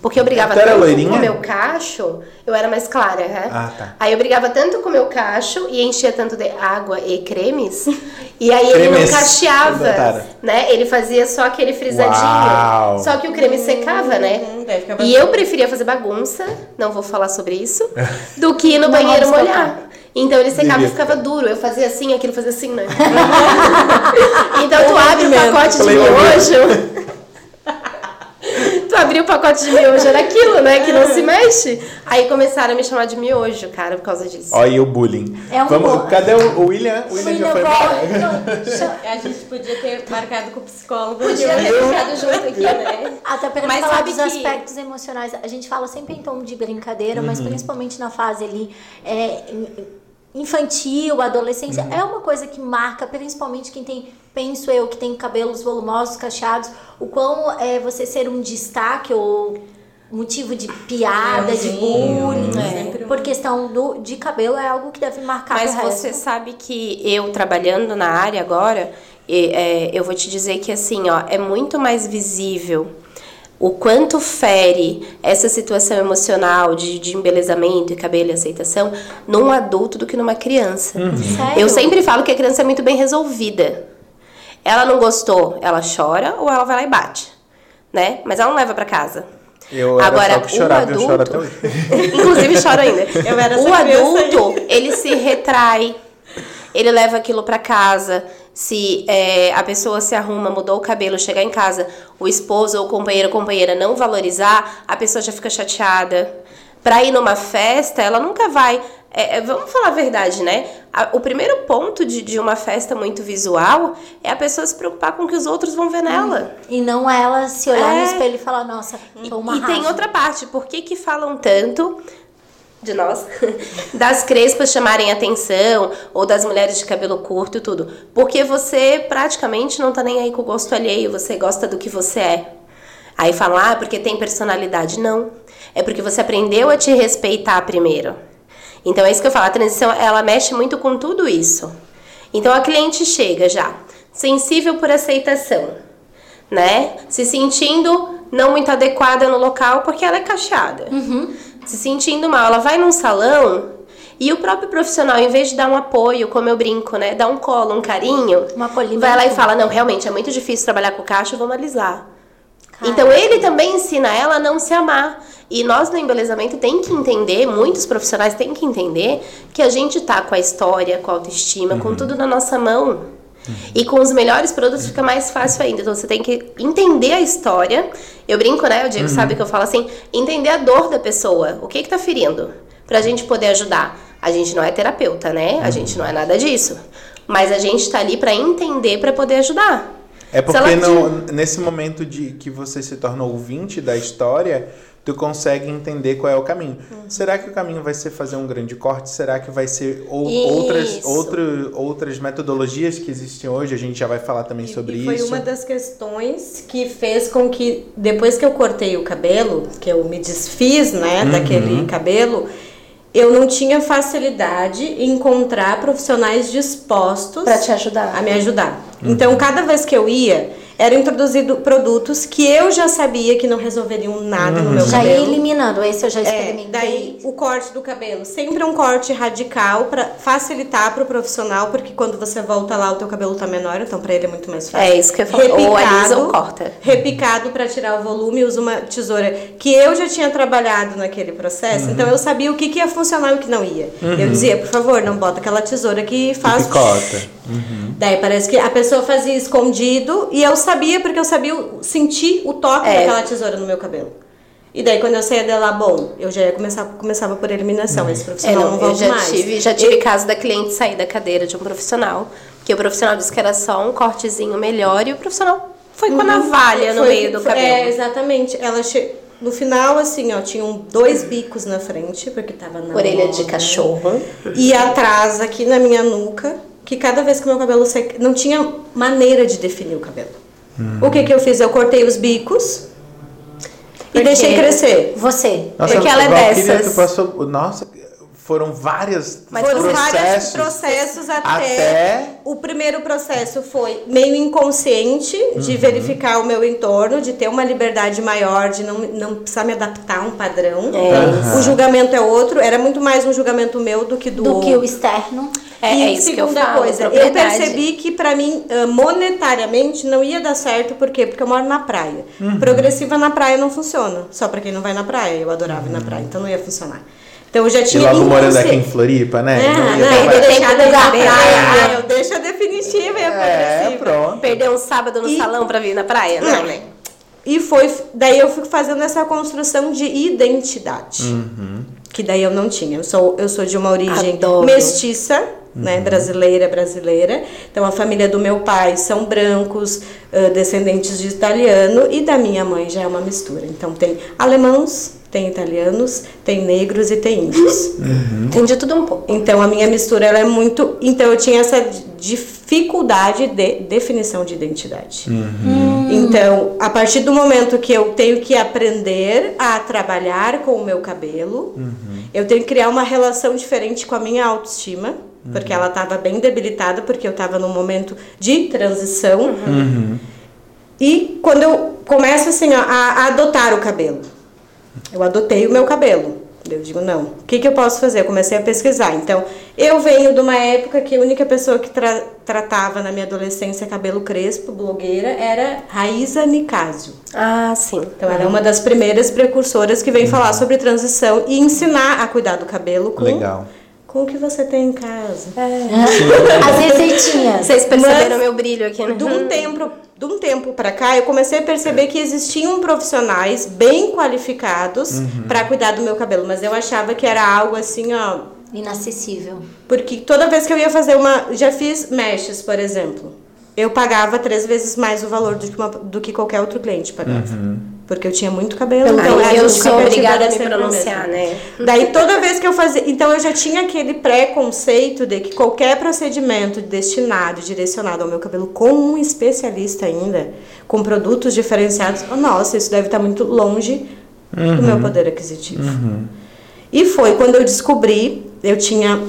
Porque eu brigava tanto com o meu cacho, eu era mais clara, né?
Ah, tá.
Aí eu brigava tanto com o meu cacho e enchia tanto de água e cremes, e aí ele
Cremes,
não cacheava, né? Ele fazia só aquele frisadinho.
Uau.
Só que o creme secava, né?
Hum, ficava
E eu preferia fazer bagunça, não vou falar sobre isso, do que ir no banheiro molhar. Então ele secava e ficava duro. Eu fazia assim, aquilo fazia assim, né? então tu abre o pacote de miojo. tu abriu o pacote de miojo, era aquilo, né? Que não se mexe. Aí começaram a me chamar de miojo, cara, por causa disso.
Olha o bullying.
É um
Vamos,
bom-
cadê o, o William? O William já foi embora.
A gente podia ter marcado com o psicólogo.
Podia ter ficado junto aqui, né?
Até para
Mas
falar
sabe
dos
que-
aspectos emocionais, a gente fala sempre em tom de brincadeira,
Uhum.
mas principalmente na fase ali é, infantil, adolescência,
Uhum.
é uma coisa que marca, principalmente quem tem, penso eu, que tem cabelos volumosos, cacheados, o quão é você ser um destaque ou motivo de piada, de bullying,
é.
Por questão do, de cabelo, é algo que deve marcar
Mas você sabe que eu trabalhando na área agora, e, é, eu vou te dizer que assim, ó, é muito mais visível o quanto fere essa situação emocional de, de embelezamento e cabelo e aceitação num adulto do que numa criança.
Sério?
Eu sempre falo que a criança é muito bem resolvida. Ela não gostou, ela chora ou ela vai lá e bate, né? Mas ela não leva pra casa.
Eu era
Agora,
só que
o
chorava, eu choro até
adulto-
hoje.
Inclusive choro ainda.
Eu era
o adulto, ele se retrai, ele leva aquilo pra casa. Se é, a pessoa se arruma, mudou o cabelo, chegar em casa, o esposo ou o companheiro ou companheira não valorizar, a pessoa já fica chateada. Pra ir numa festa, ela nunca vai. é, é, vamos falar a verdade, né? A- o primeiro ponto de, de uma festa muito visual é a pessoa se preocupar com o que os outros vão ver nela.
E não ela se olhar no
É.
espelho e falar, nossa, tô uma
E tem
rasa.
outra parte, por que que falam tanto de nós, das crespas chamarem atenção, ou das mulheres de cabelo curto e tudo? Porque você praticamente não tá nem aí com o gosto alheio, você gosta do que você é. Aí falam, ah, porque tem personalidade. Não. É porque você aprendeu a te respeitar primeiro. Então é isso que eu falo, a transição, ela mexe muito com tudo isso. Então a cliente chega já, sensível por aceitação né? Se sentindo não muito adequada no local porque ela é cacheada. Se sentindo mal. Ela vai num salão e o próprio profissional, em vez de dar um apoio, como eu brinco, né? Dar um colo, um carinho,
Um acolhimento.
vai lá e fala: Não, realmente é muito difícil trabalhar com cacho, vamos alisar. Então ele também ensina ela a não se amar. E nós no embelezamento tem que entender, muitos profissionais têm que entender que a gente tá com a história, com a autoestima, com tudo na nossa mão. E com os melhores produtos fica mais fácil ainda. Então você tem que entender a história. Eu brinco, né? O Diego sabe que eu falo assim: entender a dor da pessoa. O que que tá ferindo? Pra gente poder ajudar. A gente não é terapeuta, né? A gente não é nada disso. Mas a gente tá ali pra entender, pra poder ajudar.
É porque no- nesse momento de que você se torna ouvinte da história, tu consegue entender qual é o caminho.
Uhum.
Será que o caminho vai ser fazer um grande corte? Será que vai ser ou- outras, outro, outras metodologias que existem hoje? A gente já vai falar também sobre
e foi
isso.
uma das questões que fez com que, depois que eu cortei o cabelo, que eu me desfiz, né,
Uhum.
daquele cabelo, eu não tinha facilidade em encontrar profissionais dispostos
Pra te ajudar.
a me ajudar. Então, cada vez que eu ia, eram introduzidos produtos que eu já sabia que não resolveriam nada no meu
Já ia
cabelo.
eliminando, esse eu já
É,
experimentei.
daí o corte do cabelo, sempre um corte radical para facilitar para o profissional, porque quando você volta lá o teu cabelo tá menor, então para ele é muito mais fácil.
É isso que eu falo. Ou alisa ou corta.
Repicado para tirar o volume, usa uma tesoura que eu já tinha trabalhado naquele processo,
Uhum.
então eu sabia o que, que ia funcionar e o que não ia. Eu dizia, por favor, não bota aquela tesoura que faz
Picota.
Daí parece que a pessoa fazia escondido e eu sabia, porque eu sabia sentir o toque
É.
daquela tesoura no meu cabelo. E daí quando eu saía de lá, bom, eu já ia começar, começava por eliminação. Esse
É,
profissional
não,
não,
eu
volta
já
mais.
tive, já tive caso da cliente sair da cadeira de um profissional, que o profissional disse que era só um cortezinho melhor e o profissional foi com a navalha no
Uhum. Foi-
meio do
foi-
cabelo.
É, exatamente. Ela che... No final, assim, ó, tinham dois bicos na frente, porque tava na
Orelha de cachorro.
E atrás, aqui na minha nuca, que cada vez que meu cabelo seca, não tinha maneira de definir o cabelo. O que que eu fiz? Eu cortei os bicos e
Porque-
deixei crescer.
Você.
Nossa,
Porque ela é dessas.
tu passou, nossa, foram várias
Mas
Foram
processos.
vários processos até,
até-
O primeiro processo foi meio inconsciente de verificar o meu entorno, de ter uma liberdade maior, de não, não precisar me adaptar a um padrão.
É.
O julgamento é outro, era muito mais um julgamento meu do que do,
Do que o externo.
É,
e
é isso que eu
segunda
falo,
coisa, eu
propriedade.
percebi que pra mim, ah, monetariamente, não ia dar certo, por quê? Porque eu moro na praia.
Uhum.
Progressiva na praia não funciona. Só pra quem não vai na praia. Eu adorava ir na praia, então não ia funcionar. Então eu já
E
tinha.
logo morando aqui em Floripa, né?
É,
Não ia
não, da praia. Ah, eu deixo a definitiva e a
É, pronto.
Perder um sábado no
E-
salão pra vir na praia? Não, né?
E foi, daí eu fui fazendo essa construção de identidade. Que daí eu não tinha. Eu sou, eu sou de uma origem
Adoro.
mestiça, né? Brasileira, brasileira. Então a família do meu pai são brancos, ãh, descendentes de italiano, e da minha mãe já é uma mistura. Então tem alemãos, tem italianos, tem negros e tem índios.
Tem de tudo um pouco.
Então a minha mistura ela é muito. Então eu tinha essa dificuldade de definição de identidade. Então, a partir do momento que eu tenho que aprender a trabalhar com o meu cabelo, eu tenho que criar uma relação diferente com a minha autoestima, porque ela estava bem debilitada, porque eu estava num momento de transição. E quando eu começo assim ó, a, a adotar o cabelo, eu adotei o meu cabelo. Eu digo, não, o que, que eu posso fazer? Eu comecei a pesquisar. Então, eu venho de uma época que a única pessoa que tra- tratava na minha adolescência cabelo crespo, blogueira, era Raíza Nicásio.
Ah, sim.
Então, ela é uma das primeiras precursoras que vem falar sobre transição e ensinar a cuidar do cabelo com,
Legal.
com o que você tem em casa.
As receitinhas.
Vocês perceberam
Mas-
meu brilho aqui, né?
De um tempo, de um tempo para cá, eu comecei a perceber que existiam profissionais bem qualificados para cuidar do meu cabelo, mas eu achava que era algo assim, ó,
Inacessível.
porque toda vez que eu ia fazer uma, já fiz mechas, por exemplo, eu pagava três vezes mais o valor do que, uma- do que qualquer outro cliente pagava. Porque eu tinha muito cabelo, então era
eu
a
sou obrigada a me pronunciar, né?
Daí toda vez que eu fazia, então eu já tinha aquele preconceito de que qualquer procedimento destinado, direcionado ao meu cabelo com um especialista ainda, com produtos diferenciados, oh, nossa, isso deve estar muito longe do meu poder aquisitivo. E foi quando eu descobri, eu tinha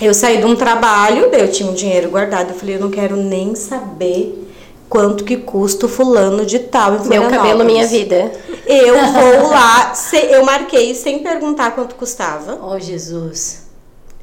eu saí de um trabalho, eu tinha um dinheiro guardado, eu falei, eu não quero nem saber quanto que custa o fulano de tal em
Meu cabelo, minha vida.
Eu vou lá, eu marquei sem perguntar quanto custava.
Oh, Jesus.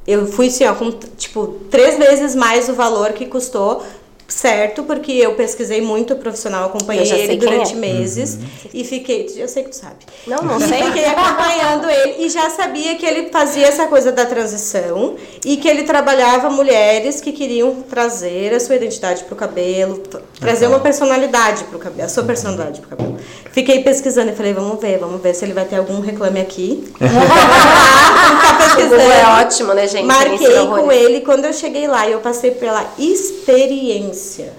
Eu fui assim, ó, com tipo três vezes mais o valor que custou, certo? Porque eu pesquisei muito o profissional, acompanhei ele durante
é.
meses e fiquei, eu sei que tu sabe.
Não, não
E
sei.
fiquei acompanhando ele e já sabia que ele fazia essa coisa da transição e que ele trabalhava mulheres que queriam trazer a sua identidade pro cabelo, t- trazer uma personalidade pro cabelo, a sua personalidade pro cabelo. Fiquei pesquisando e falei, vamos ver, vamos ver se ele vai ter algum reclame aqui. Ficar
O Google é ótimo, né, gente?
Marquei com ele quando eu cheguei lá, eu passei pela experiência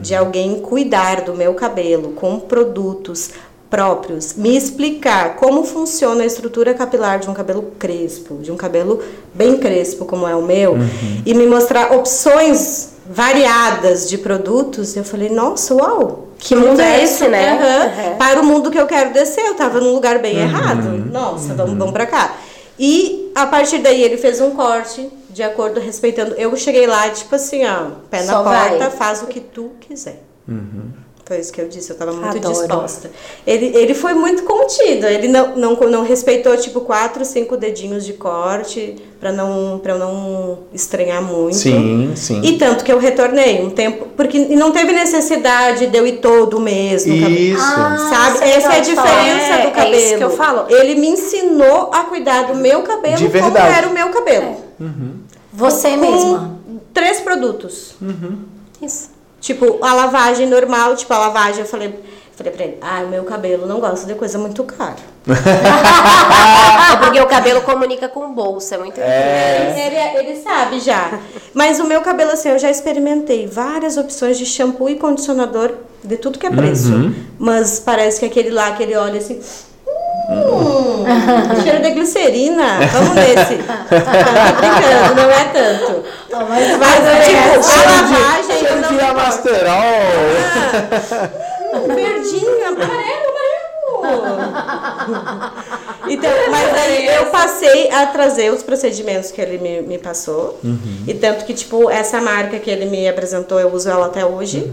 de alguém cuidar do meu cabelo com produtos próprios, me explicar como funciona a estrutura capilar de um cabelo crespo, de um cabelo bem crespo como é o meu, e me mostrar opções variadas de produtos, eu falei, nossa, uau!
Que mundo é esse, né?
aham,
Uhum.
para o mundo que eu quero descer. Eu tava num lugar bem errado. Nossa, vamos, vamos pra cá. E a partir daí ele fez um corte de acordo respeitando. Eu cheguei lá, tipo assim, ó, pé na
Só
porta,
vai.
faz o que tu quiser. Foi isso que eu disse, eu tava muito
Adoro.
disposta. Ele, ele foi muito contido, ele não, não, não respeitou, tipo, quatro, cinco dedinhos de corte, pra, não, pra eu não estranhar muito.
Sim, sim.
E tanto que eu retornei um tempo, porque não teve necessidade de eu ir todo mês no cabelo.
Isso.
Ah,
Sabe?
você
Essa é a diferença
falando.
do
É,
cabelo.
é isso que eu falo.
Ele me ensinou a cuidar do meu cabelo
De
como
verdade.
era o meu cabelo.
Você
Com
mesma.
Três produtos.
Isso.
Tipo, a lavagem normal, tipo, a lavagem, eu falei, falei pra ele, ah, o meu cabelo não gosta de coisa muito cara.
É porque o cabelo comunica com o bolso, é muito
Ele, ele sabe já. Mas o meu cabelo, assim, eu já experimentei várias opções de shampoo e condicionador de tudo que é preço. Mas parece que aquele lá, que ele olha assim. Hum, cheiro de glicerina. Vamos nesse. Tô brincando, não é tanto.
mas
Mas, tipo, a lavagem eu
Cheiro
não
de amasterol.
Hum, verdinho, amarelo, amarelo. Então, mas aí eu passei a trazer os procedimentos que ele me, me passou. E tanto que, tipo, essa marca que ele me apresentou, eu uso ela até hoje.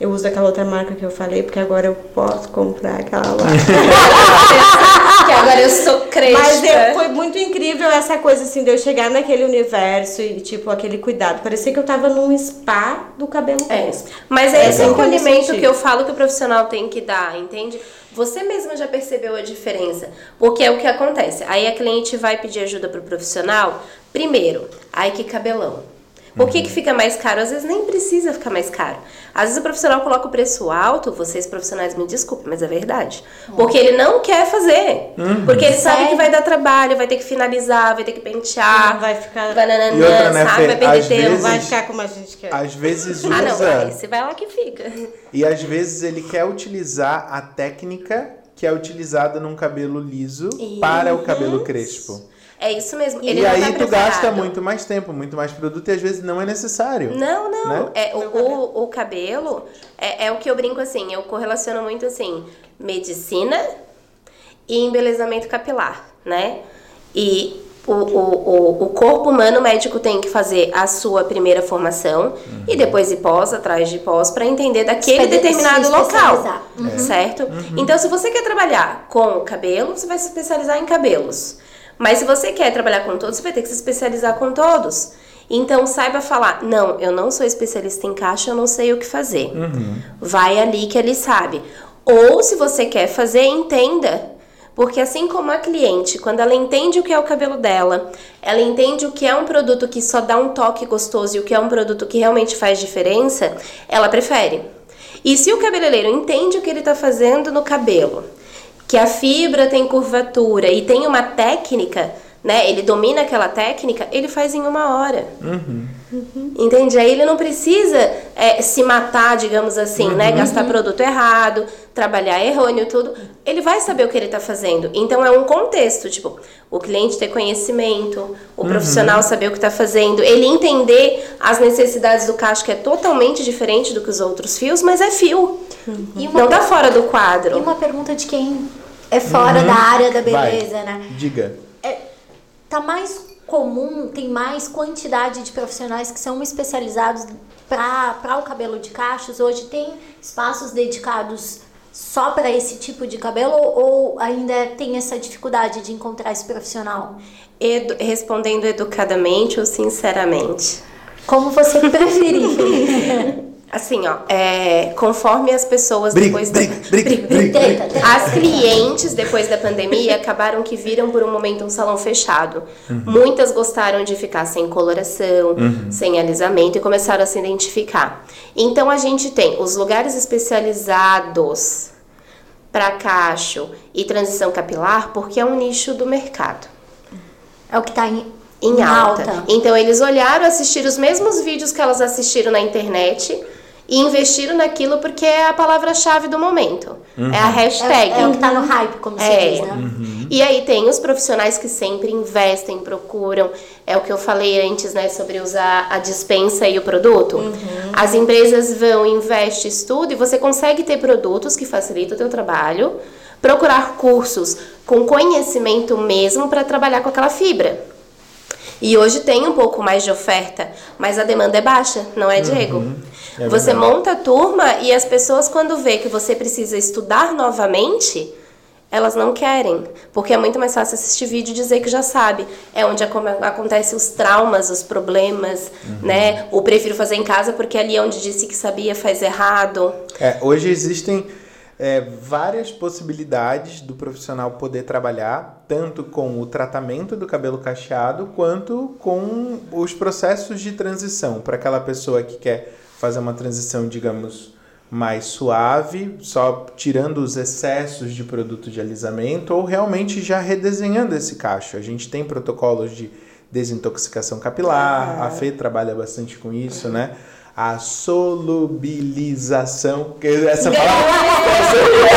Eu uso aquela outra marca que eu falei, porque agora eu posso comprar aquela lá.
Que agora eu sou crente.
Mas eu- foi muito incrível essa coisa, assim, de eu chegar naquele universo e, tipo, aquele cuidado. Parecia que eu tava num spa do cabelo
É, mas
É
é esse
senti.
que eu falo que o profissional tem que dar, entende? Você mesma já percebeu a diferença. Porque é o que acontece. Aí a cliente vai pedir ajuda pro profissional. Primeiro, ai que cabelão. Por que, que fica mais caro? Às vezes nem precisa ficar mais caro. Às vezes o profissional coloca o preço alto, vocês profissionais me desculpem, mas é verdade. Porque ele não quer fazer. Porque ele sabe que vai dar trabalho, vai ter que finalizar, vai ter que pentear.
Não vai ficar-
bananana,
E outra, né,
sabe? Vai perder
Às
tempo.
vezes-
Vai ficar como a gente quer.
Às vezes usa.
Ah, não, vai. Você vai lá que fica.
E às vezes ele quer utilizar a técnica que é utilizada num cabelo liso para o cabelo crespo.
É isso mesmo. Ele
e
não
aí
tá
tu
preparado.
gasta muito mais tempo, muito mais produto e às vezes não é necessário.
Não, não.
Né?
É, o, o, o cabelo é, é o que eu brinco assim, eu correlaciono muito assim, medicina e embelezamento capilar, né? E o, o, o, o corpo humano, o médico tem que fazer a sua primeira formação e depois ir pós, atrás de pós, para entender daquele
Espe-
determinado
se
local.
especializar. Uhum.
Certo? Então, se você quer trabalhar com cabelo, você vai se especializar em cabelos. Mas se você quer trabalhar com todos, você vai ter que se especializar com todos. Então, saiba falar: não, eu não sou especialista em caixa, eu não sei o que fazer. Vai ali que ele sabe. Ou, se você quer fazer, entenda. Porque assim como a cliente, quando ela entende o que é o cabelo dela, ela entende o que é um produto que só dá um toque gostoso e o que é um produto que realmente faz diferença, ela prefere. E se o cabeleireiro entende o que ele está fazendo no cabelo, que a fibra tem curvatura e tem uma técnica, né? Ele domina aquela técnica, ele faz em uma hora. Entende? Aí ele não precisa é, se matar, digamos assim, né? Gastar produto errado, trabalhar errôneo, tudo. Ele vai saber o que ele está fazendo. Então é um contexto, tipo, o cliente ter conhecimento, o profissional saber o que está fazendo, ele entender as necessidades do cacho, que é totalmente diferente do que os outros fios, mas é fio.
E
Não tá
per-
fora do
e
quadro.
uma pergunta de quem é fora da área da
Vai.
beleza, né?
Diga.
Tá mais comum, tem mais quantidade de profissionais que são especializados para o cabelo de cachos. Hoje tem espaços dedicados só para esse tipo de cabelo ou ou ainda tem essa dificuldade de encontrar esse profissional?
Edu- respondendo educadamente ou sinceramente?
Como você preferir.
Assim, ó, é, conforme as pessoas
Briga,
depois
briga,
da...
briga, briga.
Treta, treta.
As clientes, depois da pandemia, acabaram que viram por um momento um salão fechado. Muitas gostaram de ficar sem coloração, sem alisamento e começaram a se identificar. Então a gente tem os lugares especializados para cacho e transição capilar, porque é um nicho do mercado
É o que tá em,
em alta. Então eles olharam, assistiram os mesmos vídeos que elas assistiram na internet e investiram naquilo porque é a palavra-chave do momento. É a hashtag.
É, é o que tá no hype, como se
É.
diz, né?
E aí tem os profissionais que sempre investem, procuram. É o que eu falei antes, né, sobre usar a dispensa e o produto. As empresas vão, investem, estudam e você consegue ter produtos que facilitam o teu trabalho, procurar cursos com conhecimento mesmo para trabalhar com aquela fibra. E hoje tem um pouco mais de oferta, mas a demanda é baixa, não é, Diego?
É
você monta a turma e as pessoas, quando vê que você precisa estudar novamente, elas não querem. Porque é muito mais fácil assistir vídeo e dizer que já sabe. É onde acom- acontecem os traumas, os problemas, né? Ou prefiro fazer em casa porque ali é onde disse que sabia faz errado.
É, hoje existem é, várias possibilidades do profissional poder trabalhar, tanto com o tratamento do cabelo cacheado, quanto com os processos de transição. Para aquela pessoa que quer fazer uma transição, digamos, mais suave, só tirando os excessos de produto de alisamento, ou realmente já redesenhando esse cacho. A gente tem protocolos de desintoxicação capilar, a Fê trabalha bastante com isso, né? A solubilização, que essa palavra,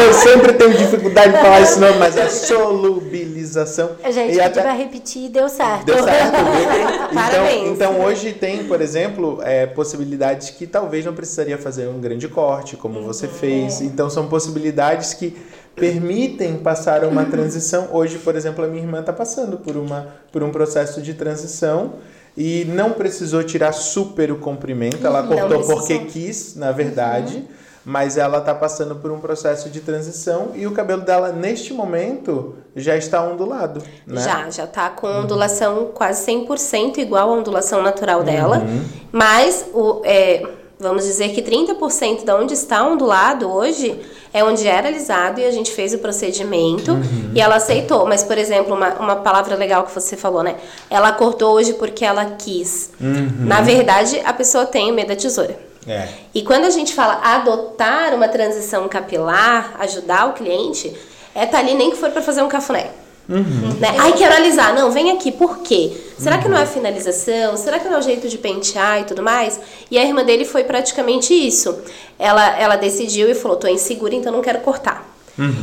eu sempre tenho dificuldade de falar esse nome, mas a solubilização.
A gente
E até-
pra repetir e deu certo.
Deu certo. então,
Parabéns.
então hoje tem, por exemplo, é, possibilidades que talvez não precisaria fazer um grande corte, como você fez. Então são possibilidades que permitem passar uma transição. Hoje, por exemplo, a minha irmã está passando por, uma, por um processo de transição. E não precisou tirar super o comprimento, ela
Não
cortou
precisou.
porque quis, na verdade. Mas ela está passando por um processo de transição e o cabelo dela, neste momento, já está ondulado. Né?
Já, já tá com ondulação quase 100% igual à ondulação natural dela.
Uhum.
Mas, o, é, vamos dizer que 30% da onde está ondulado hoje é onde era alisado e a gente fez o procedimento
Uhum.
e ela aceitou. Mas, por exemplo, uma, uma palavra legal que você falou, né? Ela cortou hoje porque ela quis.
Uhum.
Na verdade, a pessoa tem medo da tesoura.
É.
E quando a gente fala adotar uma transição capilar, ajudar o cliente, é tá ali nem que for para fazer um cafuné. Né? Ai, quero alisar. Não, vem aqui. Por quê? Será que não é finalização? Será que não é o jeito de pentear e tudo mais? E a irmã dele foi praticamente isso. Ela, ela decidiu e falou: tô insegura, então não quero cortar.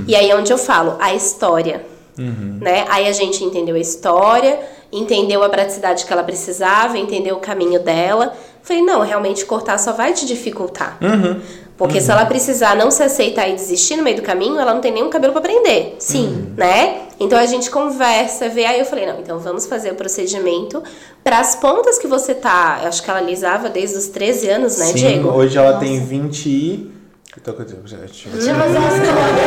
E aí é onde eu falo: a história. Né? Aí a gente entendeu a história, entendeu a praticidade que ela precisava, entendeu o caminho dela. Falei, não, realmente cortar só vai te dificultar. Porque se ela precisar não se aceitar e desistir no meio do caminho, ela não tem nenhum cabelo pra prender.
Sim.
Né? Então a gente conversa, vê. Aí eu falei, não, então vamos fazer o procedimento para as pontas que você tá. Eu acho que ela alisava desde os 13 anos, né,
Sim,
Diego?
hoje ela tem 20 e... Eu tô eu ver.
Deixa eu fazer as contas.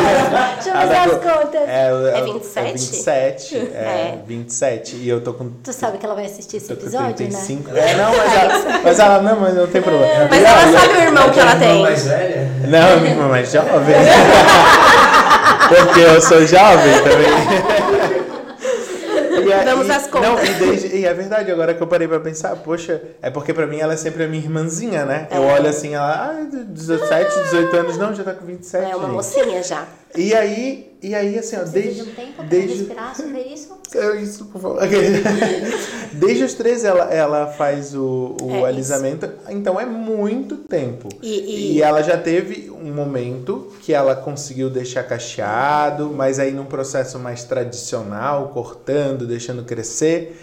Deixa eu fazer as contas.
É,
É 27?
É 27, é,
É.
27. E eu tô com...
Tu sabe que ela vai assistir esse episódio, né?
35. É, não, mas ela, mas ela... Não, mas não tem problema.
Mas ela sabe o irmão que ela
Irmã
tem.
mais velha?
Não, minha irmã mais jovem. Porque eu sou jovem também. E a-
Damos
e-
as contas.
Não, e, desde- e é verdade, agora que eu parei pra pensar, poxa, é porque pra mim ela é sempre a minha irmãzinha, né? Eu
É.
olho assim, ela, ah, 17, 18 anos, não, já tá com 27.
É uma
gente.
mocinha já.
E aí, e aí assim, ó, desde.
de um tempo
desde
respirar sobre isso?
é isso, por favor. Desde os 13 ela, ela faz o, o
É isso.
alisamento, então é muito tempo.
E- e-
E ela já teve um momento que ela conseguiu deixar cacheado, mas aí num processo mais tradicional, cortando, deixando crescer.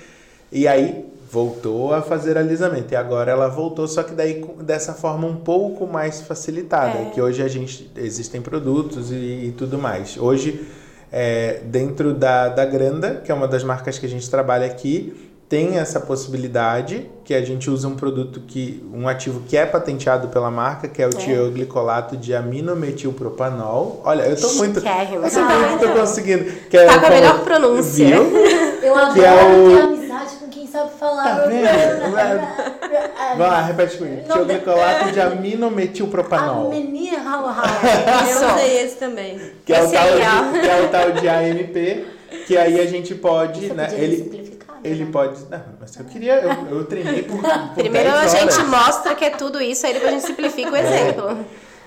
E aí voltou a fazer alisamento. E agora ela voltou, só que daí dessa forma um pouco mais facilitada.
É.
Que hoje a gente existem produtos e, e tudo mais. Hoje, é, dentro da, da Granda, que é uma das marcas que a gente trabalha aqui, tem essa possibilidade que a gente usa um produto que um ativo que é patenteado pela marca, que é o tioglicolato de aminometilpropanol. Olha, eu tô muito
Chiquérrimo.
eu sempre
Ah,
tô conseguindo. Que é
Tá com a melhor pronúncia.
Viu?
Eu adoro
Que é o-
ter amizade com quem sabe falar.
Tá vendo? Vai lá, repete comigo. Tioglicolato de aminometilpropanol.
A menina rau rau.
Eu usei esse também.
Que é, o
Esse
tal
aí,
de, que é o tal de AMP, que aí a gente pode, né? Ele,
né?
ele pode. Não, mas eu queria. Eu, eu treinei por. por
Primeiro
10
a gente mostra que é tudo isso, aí depois a gente simplifica o
É.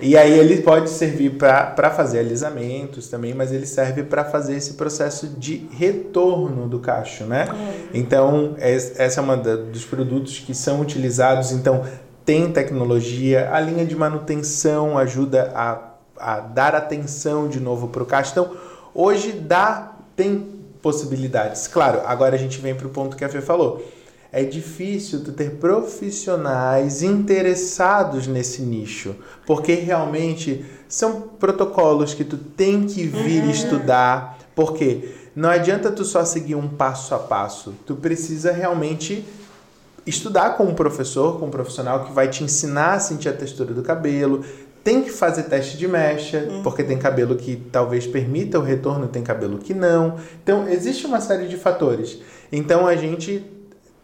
E aí ele pode servir para fazer alisamentos também, mas ele serve para fazer esse processo de retorno do cacho, né? Então, es- essa é uma da- dos produtos que são utilizados. Então, tem tecnologia, a linha de manutenção ajuda a, a dar atenção de novo para o cacho. Então, hoje dá, tem possibilidades. Claro, agora a gente vem para o ponto que a Fê falou. É difícil tu ter profissionais interessados nesse nicho, porque realmente são protocolos que tu tem que vir estudar, porque não adianta tu só seguir um passo a passo. Tu precisa realmente estudar com um professor, com um profissional que vai te ensinar a sentir a textura do cabelo. Tem que fazer teste de mecha, porque tem cabelo que talvez permita o retorno, tem cabelo que não. Então, existe uma série de fatores. Então, a gente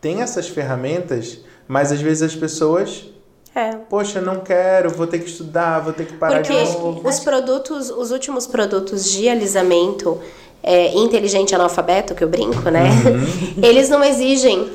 tem essas ferramentas, mas às vezes as pessoas
É.
Poxa, não quero, vou ter que estudar, vou ter que parar
Porque
de novo.
os produtos, os últimos produtos de alisamento é, inteligente analfabeto, que eu brinco, né?
Uhum.
Eles não exigem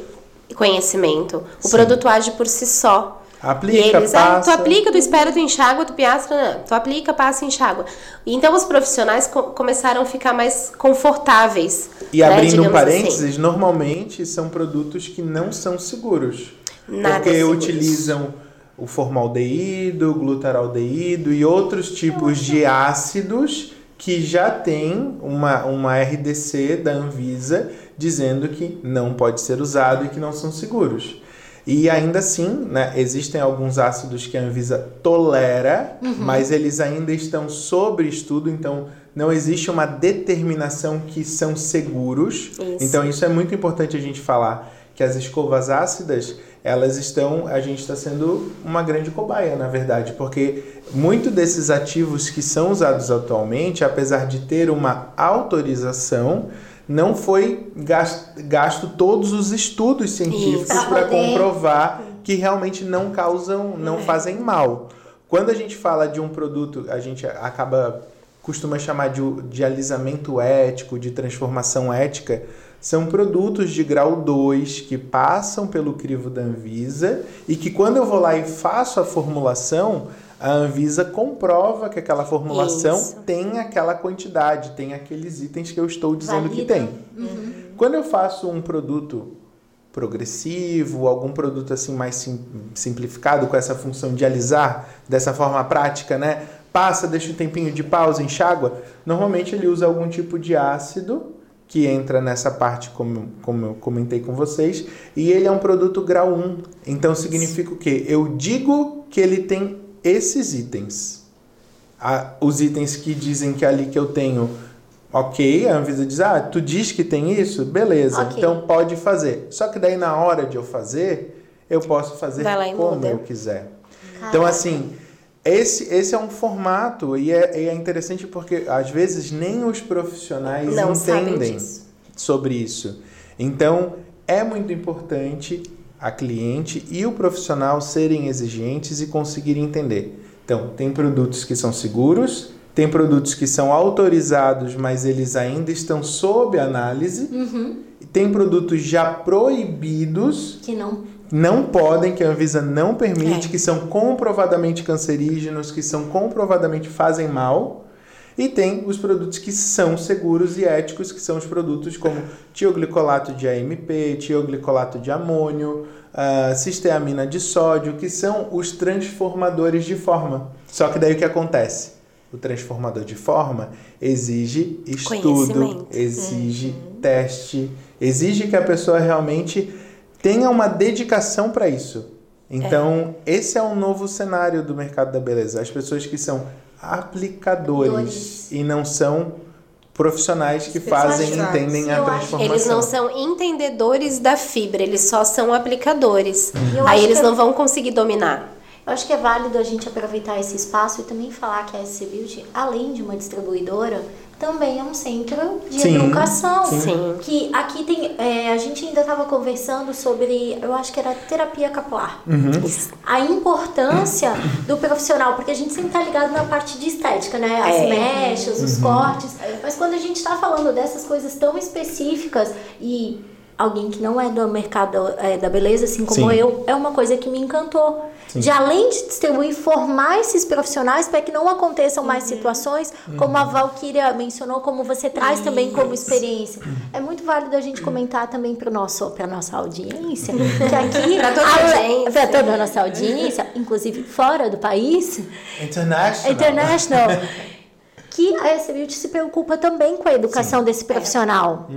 conhecimento. O produto age por si só.
Aplica,
eles, ah, tu
passa.
aplica, tu espera, tu enxágua, tu piastra, não. tu aplica, passa e enxágua. Então os profissionais co- começaram a ficar mais confortáveis.
E
né,
abrindo um parênteses,
assim.
normalmente são produtos que não são seguros.
Nada
porque
seguros.
utilizam o formaldeído, o glutaraldeído e outros tipos de ácidos que já tem uma, uma RDC da Anvisa dizendo que não pode ser usado e que não são seguros. E ainda assim, né, existem alguns ácidos que a Anvisa tolera, mas eles ainda estão sob estudo, então não existe uma determinação que são seguros.
Isso.
Então isso é muito importante a gente falar que as escovas ácidas, elas estão, a gente está sendo uma grande cobaia, na verdade, porque muito desses ativos que são usados atualmente, apesar de ter uma autorização, não foi gasto, gasto todos os estudos científicos para comprovar que realmente não causam, não fazem mal. Quando a gente fala de um produto, a gente acaba costuma chamar de, de alisamento ético, de transformação ética, são produtos de grau 2 que passam pelo crivo da Anvisa e que quando eu vou lá e faço a formulação, a Anvisa comprova que aquela formulação
Isso.
tem aquela quantidade, tem aqueles itens que eu estou dizendo que
Valida.
tem. Quando eu faço um produto progressivo, algum produto assim mais sim- simplificado com essa função de alisar dessa forma prática, né? Passa, deixa um tempinho de pausa, enxágua. Normalmente ele usa algum tipo de ácido que entra nessa parte como, como eu comentei com vocês, e ele é um produto grau 1. Então significa o quê? Eu digo que ele tem esses itens. Os itens que dizem que é ali que eu tenho Ok, a Anvisa diz, ah, tu diz que tem isso? Beleza,
Ok.
então pode fazer. Só que daí na hora de eu fazer, eu posso fazer como
muda.
eu quiser. Então assim, esse, esse é um formato e é, é interessante porque às vezes nem os profissionais
Não
entendem sobre isso. Então é muito importante a cliente e o profissional serem exigentes e conseguirem entender. Então, tem produtos que são seguros, tem produtos que são autorizados, mas eles ainda estão sob análise. E tem produtos já proibidos,
Que não.
não podem, que a Anvisa não permite,
É.
que são comprovadamente cancerígenos, que são comprovadamente fazem mal. E tem os produtos que são seguros e éticos, que são os produtos como tioglicolato de AMP, tioglicolato de amônio, ah, cisteamina de sódio, que são os transformadores de forma. Só que daí o que acontece? O transformador de forma exige estudo, exige teste, exige que a pessoa realmente tenha uma dedicação para isso. Então, esse é um novo cenário do mercado da beleza. As pessoas que são aplicadores
Dores.
e não são profissionais que fazem e entendem a
Eu
transformação.
Eles não são entendedores da fibra, eles só são aplicadores.
Eu
Aí eles não vão conseguir dominar.
Eu acho que é válido a gente aproveitar esse espaço e também falar que a SC Beauty, além de uma distribuidora, também é um centro de
Sim,
educação.
sim.
Que aqui tem. é, a gente ainda estava conversando sobre. Eu acho que era terapia capilar.
Isso.
A importância do profissional, porque a gente sempre tá ligado na parte de estética, né? As
É.
mechas, os cortes. Mas quando a gente tá falando dessas coisas tão específicas e alguém que não é do mercado é, da beleza, assim como
Sim.
eu, é uma coisa que me encantou. De além de distribuir, formar esses profissionais para que não aconteçam mais situações, como a Valkyria mencionou, como você traz também como experiência. É muito válido a gente comentar também para nosso para nossa audiência, que aqui
Pra toda a audiência.
para toda a nossa audiência, inclusive fora do país,
International.
international, que a S Beauty se preocupa também com a educação desse profissional,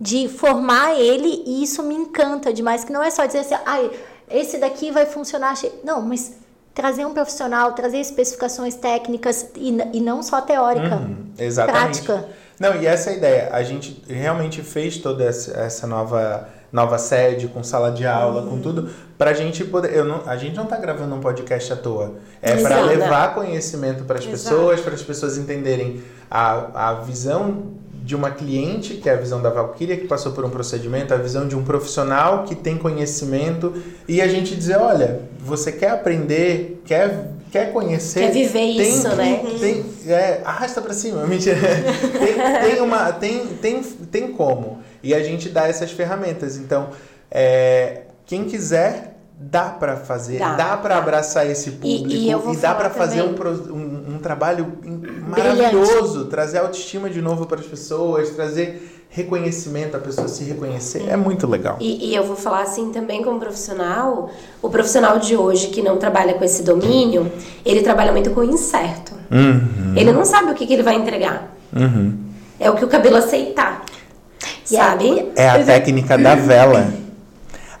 de formar ele e isso me encanta demais, que não é só dizer assim, ai, esse daqui vai funcionar, achei-" não, mas trazer um profissional, trazer especificações técnicas e, e não só teórica,
Uhum, exatamente.
prática.
Não, e essa é a ideia. A gente realmente fez toda essa nova, nova sede, com sala de aula, com tudo, pra gente poder. Eu não, a gente não tá gravando um podcast à toa. É pra
Exato.
levar conhecimento para as pessoas, para as pessoas entenderem a, a visão de uma cliente, que é a visão da Valkyria, que passou por um procedimento, a visão de um profissional que tem conhecimento, e a gente dizer, olha, você quer aprender, quer, quer conhecer...
Quer viver isso, né?
Tem, é, arrasta pra cima, mentira. tem, tem, uma, tem, tem, tem como. E a gente dá essas ferramentas. Então, é, quem quiser, dá pra fazer,
Dá,
dá, pra
dá.
abraçar esse público
e eu vou
dá pra
falar
fazer um, um, um trabalho maravilhoso, trazer autoestima de novo para as pessoas, trazer reconhecimento, a pessoa se reconhecer. É muito legal.
E, e eu vou falar assim também como profissional, o profissional de hoje que não trabalha com esse domínio, ele trabalha muito com o incerto.
Uhum,
Ele não sabe o que, que ele vai entregar.
uhum.
É o que o cabelo aceitar.
E
Sabe?
É a técnica da vela.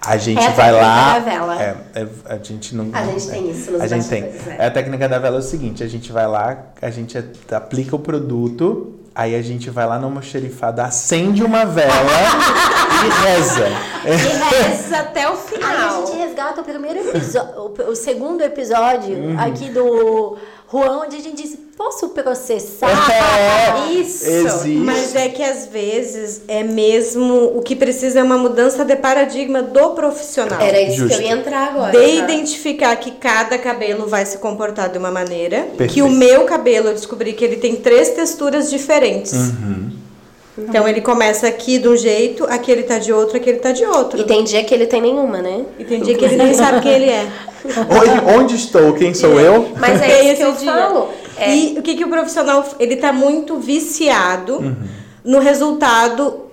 A gente
É a
vai lá.
da vela.
É, é- a gente não.
A gente
é,
tem isso nos
A gente tem. É.
é.
A técnica da vela é o seguinte: a gente vai lá, a gente aplica o produto, aí a gente vai lá no almoxerifado, acende uma vela e reza.
E reza até o
Aí a
final.
gente resgata o primeiro episódio, o segundo episódio
Uhum.
aqui do Juan, onde a gente disse, posso processar?
É,
Isso.
Existe.
Mas é que às vezes é mesmo o que precisa é uma mudança de paradigma do profissional.
Era isso
Justo.
que eu ia entrar agora.
De
tá?
identificar que cada cabelo vai se comportar de uma maneira.
Perfeito.
Que o meu cabelo, eu descobri que ele tem três texturas diferentes.
Uhum.
Então ele começa aqui de um jeito, aqui ele tá de outro, aqui ele tá de outro.
E tem dia que ele tem nenhuma, né?
E tem dia que ele nem sabe quem ele é.
Onde, onde estou? Quem sou eu?
Mas
Tem
é isso que eu
dia.
falo. É,
E o que, que o profissional, ele tá muito viciado
Uhum.
no resultado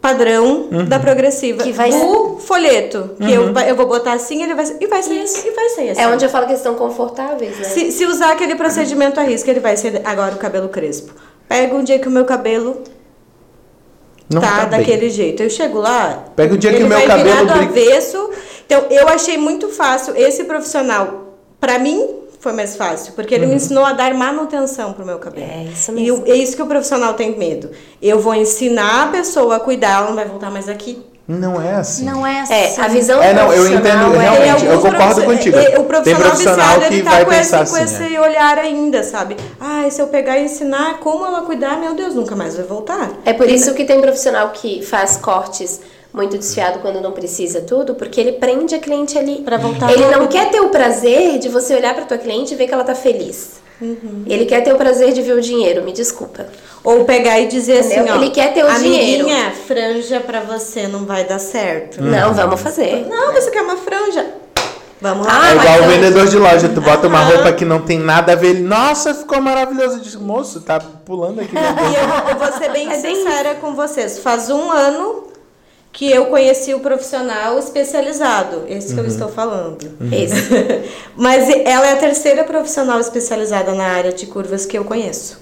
padrão da progressiva.
Que vai
do folheto. Que
Uhum.
eu, eu vou botar assim, ele vai ser, e vai ser assim, e vai ser assim.
é onde eu falo que eles estão confortáveis, né?
Se, se usar aquele procedimento à risca, ele vai ser agora o cabelo crespo. Pega um dia que o meu cabelo
Não
tá,
bem.
daquele jeito. Eu chego lá.
Pega o dia que o meu
vai
cabelo
virar do avesso. Então, eu achei muito fácil. Esse profissional, pra mim, foi mais fácil. Porque ele me ensinou a dar manutenção pro meu cabelo.
É isso
E
mesmo.
o- é isso que o profissional tem medo. Eu vou ensinar a pessoa a cuidar, ela não vai voltar mais aqui.
Não é assim.
Não é assim.
É, a visão
É, não, eu
profissional
entendo
é-
realmente. eu concordo contigo.
é, O
Tem
profissional,
profissional
viciado,
que
ele tá
vai
com,
pensar
esse, com
assim,
esse olhar ainda, sabe? Ah, se eu pegar e ensinar como ela cuidar, meu Deus, nunca mais vai voltar.
É por isso que tem profissional que faz cortes muito desfiado quando não precisa tudo, porque ele prende a cliente ali.
Pra voltar
Ele não
rápido.
quer ter o prazer de você olhar pra tua cliente e ver que ela tá feliz.
Uhum.
Ele quer ter o prazer de ver o dinheiro, me desculpa.
Ou pegar e dizer
Entendeu?
assim, ó.
Ele quer ter o dinheiro.
Amiguinha, franja pra você não vai dar certo.
Não, vamos fazer.
Não, você quer uma franja? Vamos lá.
Ah,
É igual o vendedor de loja, tu bota uma roupa que não tem nada a ver, ele, nossa, ficou maravilhoso. Diz, moço, tá pulando aqui. meu Deus."
E eu, vou- eu vou ser bem
É bem
sincera com vocês. Faz um ano que eu conheci o profissional especializado. Esse que eu estou falando.
Isso.
Mas ela é a terceira profissional especializada na área de curvas que eu conheço.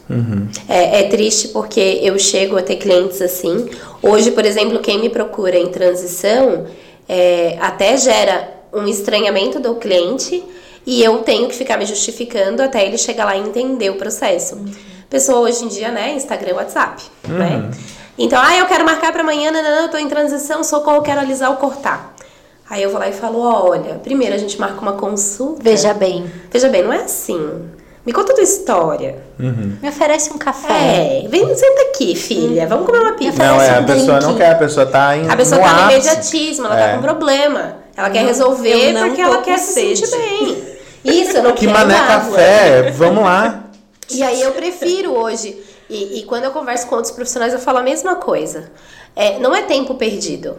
É, é triste porque eu chego a ter clientes assim. Hoje, por exemplo, quem me procura em transição é, até gera um estranhamento do cliente e eu tenho que ficar me justificando até ele chegar lá e entender o processo. Pessoa hoje em dia, né? Instagram, WhatsApp, né? Então, ah, eu quero marcar para amanhã, não, não, não, eu tô em transição, socorro, quero alisar ou cortar. Aí eu vou lá e falo, olha, primeiro a gente marca uma consulta.
Veja bem.
Veja bem, não é assim. Me conta a tua história.
Me oferece um café.
É, vem, senta aqui, filha. Vamos comer uma pizza.
Não, é, a
um
pessoa
drink.
não quer, a pessoa tá em
A pessoa
no
tá no imediatismo, ela
É.
tá com problema. Ela quer
Não,
resolver
eu não
porque ela quer se sentir bem. Isso, eu não
Que
quero
mané
água.
café, vamos lá.
E aí eu prefiro hoje. E, e quando eu converso com outros profissionais, eu falo a mesma coisa. É, não é tempo perdido.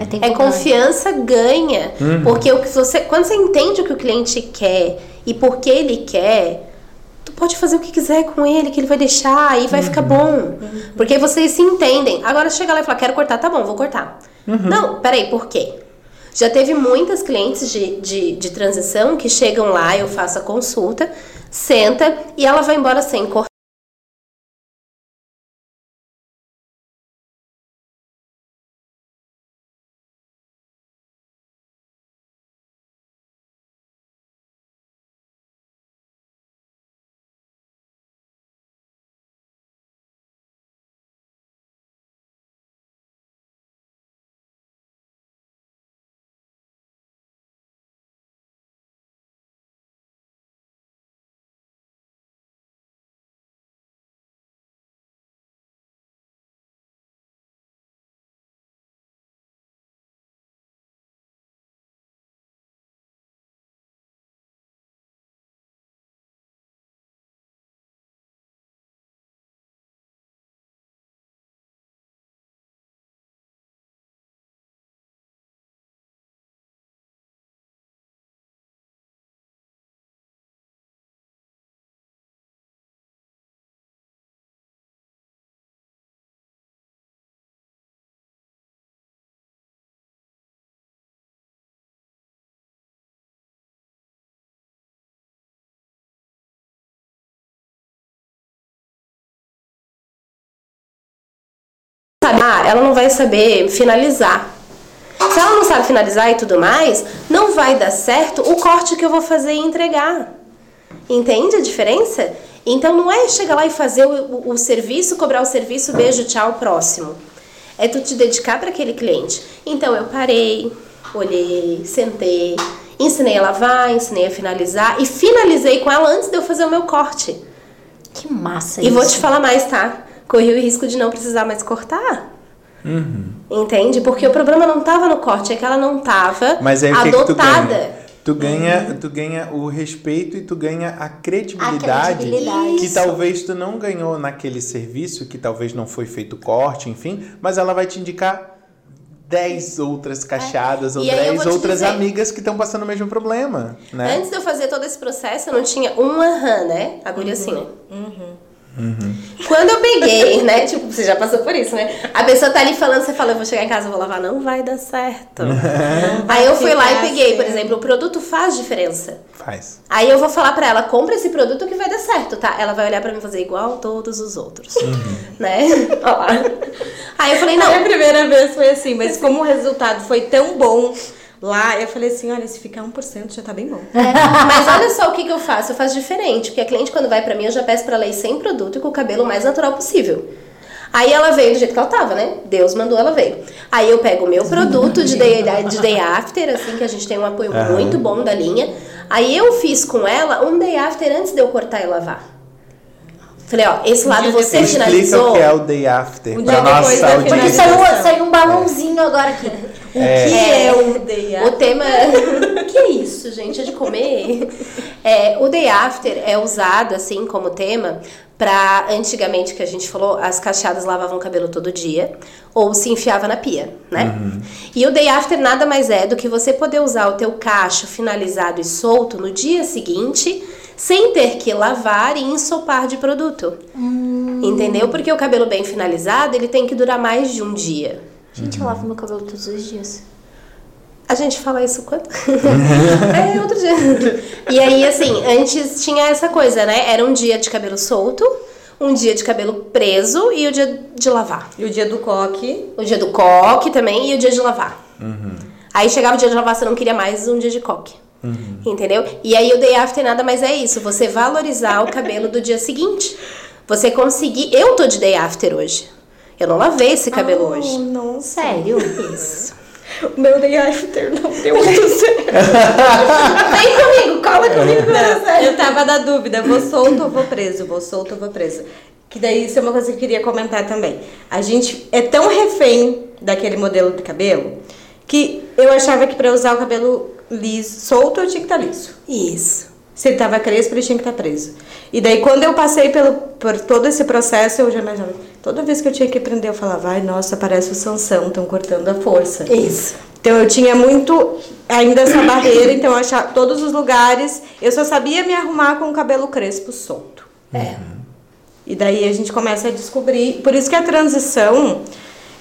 É, tempo
É confiança ganha. Porque o que você, quando você entende o que o cliente quer e por que ele quer, tu pode fazer o que quiser com ele, que ele vai deixar e vai ficar bom. Porque vocês se entendem. Agora chega lá e fala, quero cortar, tá bom, vou cortar. Não, peraí, por quê? Já teve muitas clientes de, de, de transição que chegam lá, eu faço a consulta, senta e ela vai embora sem cortar. Ah, ela não vai saber finalizar. Se ela não sabe finalizar e tudo mais, não vai dar certo o corte que eu vou fazer e entregar. Entende a diferença? Então não é chegar lá e fazer o, o, o serviço, cobrar o serviço, beijo, tchau, próximo. É tu te dedicar para aquele cliente. Então eu parei, olhei, sentei, ensinei a lavar, ensinei a finalizar e finalizei com ela antes de eu fazer o meu corte.
Que massa
E
isso.
vou te falar mais, tá? Corri o risco de não precisar mais cortar. Entende? Porque o problema não tava no corte, é que ela não tava
Mas aí o que, que tu
adotada.
ganha? Tu ganha, tu ganha o respeito e tu ganha a credibilidade,
credibilidade.
que
Isso.
talvez tu não ganhou naquele serviço, que talvez não foi feito corte, enfim, mas ela vai te indicar 10 outras ou
É. E aí eu
10
vou te
outras
dizer-
amigas que estão passando o mesmo problema, né?
Antes de eu fazer todo esse processo, eu não tinha um aham, né? Agulha assim, né? Quando eu peguei, né? Tipo, você já passou por isso, né? A pessoa tá ali falando, você fala, eu vou chegar em casa, eu vou lavar, não vai dar certo. Aí eu fui lá e peguei, por
certo.
exemplo, o produto faz diferença.
Faz.
Aí eu vou falar pra ela, compra esse produto que vai dar certo, tá? Ela vai olhar pra mim e fazer igual todos os outros. Né? Ó lá. Aí eu falei,
Não, a
não,
primeira vez foi assim, mas como o resultado foi tão bom lá, eu falei assim, olha, se ficar 1% já tá bem bom.
Mas olha só o que, que eu faço. Eu faço diferente. Porque a cliente, quando vai pra mim, eu já peço pra ela ir sem produto e com o cabelo o mais natural possível. Aí ela veio do jeito que ela tava, né? Deus mandou, ela veio. Aí eu pego o meu produto de day, de day after, assim, que a gente tem um apoio
Aham.
muito bom da linha. Aí eu fiz com ela um day after antes de eu cortar e lavar. Falei, ó, esse lado você
depois.
Explica
finalizou.
o que é o day after
Um
pra
dia depois
nossa
da
Porque
audiência.
saiu, saiu um balãozinho agora aqui.
O que é, o day
O tema. que isso, gente? É de comer? É, o day after é usado assim como tema para antigamente que a gente falou, as cacheadas lavavam o cabelo todo dia ou se enfiava na pia, né? E o day after nada mais é do que você poder usar o teu cacho finalizado e solto no dia seguinte, sem ter que lavar e ensopar de produto. Entendeu? Porque o cabelo bem finalizado, ele tem que durar mais de um dia.
Gente, eu lavo meu cabelo todos os dias.
A gente fala isso quando? é, outro dia. E aí, assim, antes tinha essa coisa, né? Era um dia de cabelo solto, um dia de cabelo preso e o dia de lavar.
E o dia do coque,
O dia do coque também e o dia de lavar. Aí chegava o dia de lavar, você não queria mais um dia de coque. Entendeu? E aí o day after nada mais é isso. Você valorizar o cabelo do dia seguinte. Você conseguir. Eu tô de day after hoje. Eu não lavei esse cabelo
Oh,
hoje.
Nossa.
Sério? Isso.
O meu day after não deu muito certo.
Vem comigo, cola comigo.
Não, eu tava na dúvida, vou solto ou vou preso? Vou solto ou vou preso? Que daí isso é uma coisa que eu queria comentar também. A gente é tão refém daquele modelo de cabelo que eu achava que pra usar o cabelo liso, solto, eu tinha que estar liso.
Isso.
Se ele tava crespo, ele tinha que estar preso. E daí, quando eu passei pelo, por todo esse processo, eu já imaginava. Toda vez que eu tinha que prender, eu falava, ai, nossa, parece o Sansão, estão cortando a força.
Isso.
Então eu tinha muito ainda essa barreira, então eu achava todos os lugares, eu só sabia me arrumar com o cabelo crespo solto.
É.
E daí a gente começa a descobrir, por isso que a transição,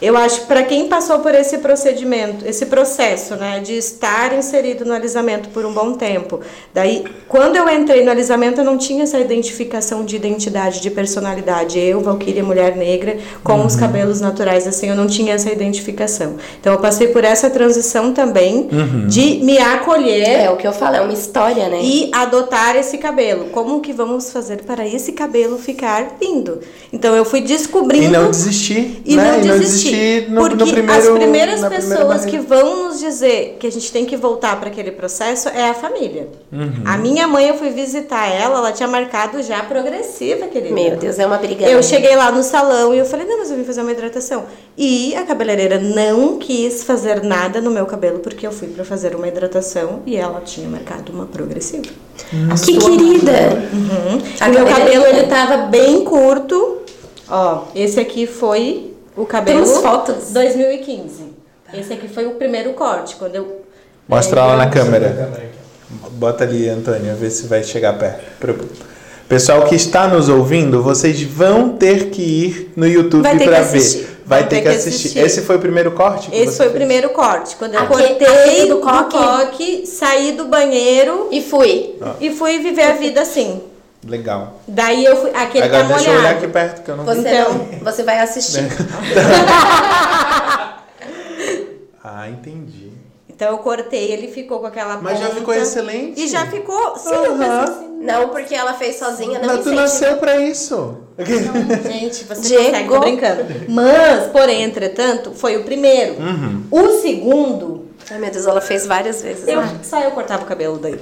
eu acho para quem passou por esse procedimento, esse processo, né, de estar inserido no alisamento por um bom tempo. Daí, quando eu entrei no alisamento, eu não tinha essa identificação de identidade, de personalidade. Eu, Valquíria, mulher negra, com os cabelos naturais, assim, eu não tinha essa identificação. Então, eu passei por essa transição também de me acolher
É o que eu falo, é uma história, né?
e adotar esse cabelo. Como que vamos fazer para esse cabelo ficar lindo? Então eu fui descobrindo
E não desistir,
e
né?
não
e não
desistir.
Desistir no,
porque
no primeiro,
as primeiras
primeira
pessoas que vão nos dizer que a gente tem que voltar para aquele processo é a família.
Uhum.
A minha mãe, eu fui visitar ela, ela tinha marcado já progressiva, querida.
Meu Deus, é uma briga.
Eu cheguei lá no salão e eu falei, não, mas eu vim fazer uma hidratação. E a cabeleireira não quis fazer nada no meu cabelo porque eu fui pra fazer uma hidratação e ela tinha marcado uma progressiva.
Que querida!
Uhum. Meu cabelo, ele tava bem curto. Ó, esse aqui foi o cabelo...
Temos fotos?
2015. Esse aqui foi o primeiro corte, quando eu...
Mostra
É,
lá na câmera. Bota ali, Antônia, vê se vai chegar perto. Pessoal que está nos ouvindo, vocês vão ter que ir no YouTube
Vai ter
para
que
ver.
assistir.
Vai, ter, que assistir. Esse foi o primeiro corte? que
Esse
você
foi o
fez?
primeiro corte. Quando eu
Aque-
cortei
aquele
do
do
coque.
coque?
saí do banheiro
E fui.
e fui viver a vida assim.
Legal.
Daí eu fui. Aquele
Agora
tá
deixa eu olhar aqui perto que eu não vi.
Você,
Então-
não, você vai assistir.
Ah, entendi.
Então eu cortei, ele ficou com aquela
Mas já ficou excelente.
E já ficou. Sim, eu pensei assim.
Não porque ela fez sozinha, não
Mas tu nasceu pra isso.
Gente, você
Diego.
consegue, tô brincando. Mas, porém, entretanto, foi o primeiro.
Uhum.
O segundo,
Ai, meu Deus, ela fez várias vezes.
eu,
né?
só eu cortava o cabelo daí.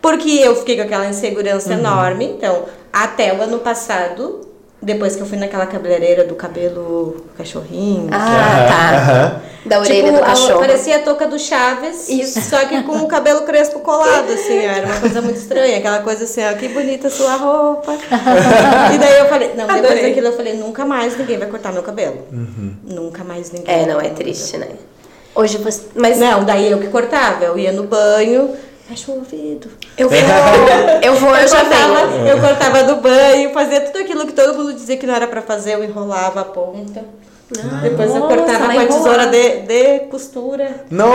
Porque eu fiquei com aquela insegurança
Uhum.
enorme. Então, até o ano passado, depois que eu fui naquela cabeleireira do cabelo cachorrinho.
Ah, tá.
Aham.
Da orelha
tipo,
do
a-
cachorro.
parecia a touca do Chaves,
Isso.
só que com o cabelo crespo colado, assim, era uma coisa muito estranha, aquela coisa assim, ó, que bonita sua roupa. e daí eu falei, não, depois
Adorei.
daquilo eu falei, nunca mais ninguém vai cortar meu cabelo.
Uhum.
Nunca mais ninguém.
É,
vai
não, é triste, né?
Hoje você.
Mas
Não, daí eu que cortava, eu ia no banho, fecha o ouvido.
eu vou, eu vou, eu já
cortava,
venho.
eu cortava do banho, fazia tudo aquilo que todo mundo dizia que não era pra fazer, eu enrolava a ponta. Depois eu
Nossa,
cortava
ela
com a tesoura de, de costura.
Não!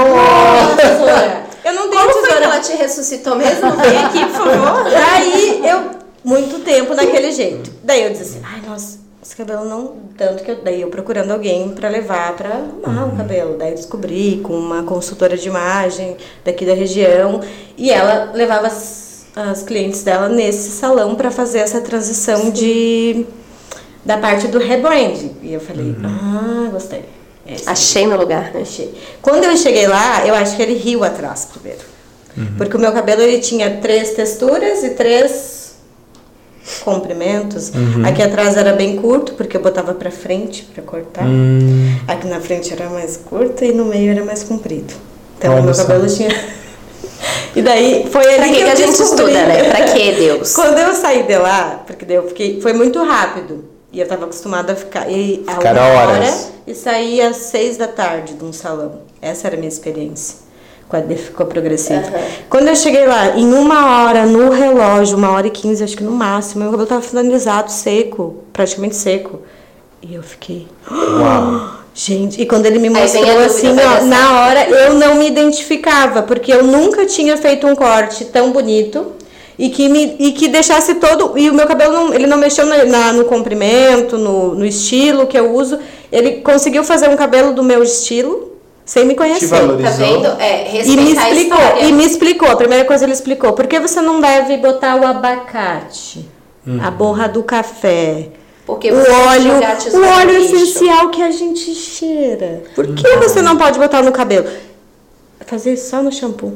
Tesoura. Eu não tenho
Como foi que
tesoura.
ela te ressuscitou mesmo? Vem aqui, por favor.
Daí eu, muito tempo daquele jeito. Daí eu disse assim, ai, nossa, esse cabelo não. Tanto que eu, daí eu procurando alguém pra levar pra arrumar o cabelo. Daí descobri com uma consultora de imagem daqui da região. E ela levava as, as clientes dela nesse salão pra fazer essa transição de. Da parte do rebrand. E eu falei, ah, gostei. Esse
Achei meu lugar, né?
Achei. Quando eu cheguei lá, eu acho que ele riu atrás primeiro. Porque o meu cabelo ele tinha três texturas e três comprimentos. Aqui atrás era bem curto, porque eu botava pra frente pra cortar.
Hum.
Aqui na frente era mais curto e no meio era mais comprido. Então
Olha
o meu
só.
cabelo tinha. e daí foi ali
Pra que,
que,
que a gente
descobri.
estuda, né? Pra que, Deus?
Quando eu saí de lá, porque daí eu fiquei. Foi muito rápido. E eu tava acostumada a ficar. E a uma
horas.
hora e sair às seis da tarde de um salão. Essa era a minha experiência. Quando ficou progressivo.
Aham.
Quando eu cheguei lá, em uma hora, no relógio, uma hora e quinze, acho que no máximo, meu cabelo tava finalizado, seco, praticamente seco. E eu fiquei.
Uau.
Gente, e quando ele me mostrou assim, ó, na hora eu não me identificava, porque eu nunca tinha feito um corte tão bonito e que me e que deixasse todo e o meu cabelo não, ele não mexeu na, na- no comprimento, no, no estilo que eu uso. Ele conseguiu fazer um cabelo do meu estilo sem me
Te
conhecer.
valorizou.
Tá vendo? É,
E me
a
explicou,
história.
e me explicou, a primeira coisa ele explicou, por que você não deve botar o abacate, a borra do café,
Porque
o óleo,
a
o óleo essencial que a gente cheira. Por que você não pode botar no cabelo? Fazer isso só no shampoo.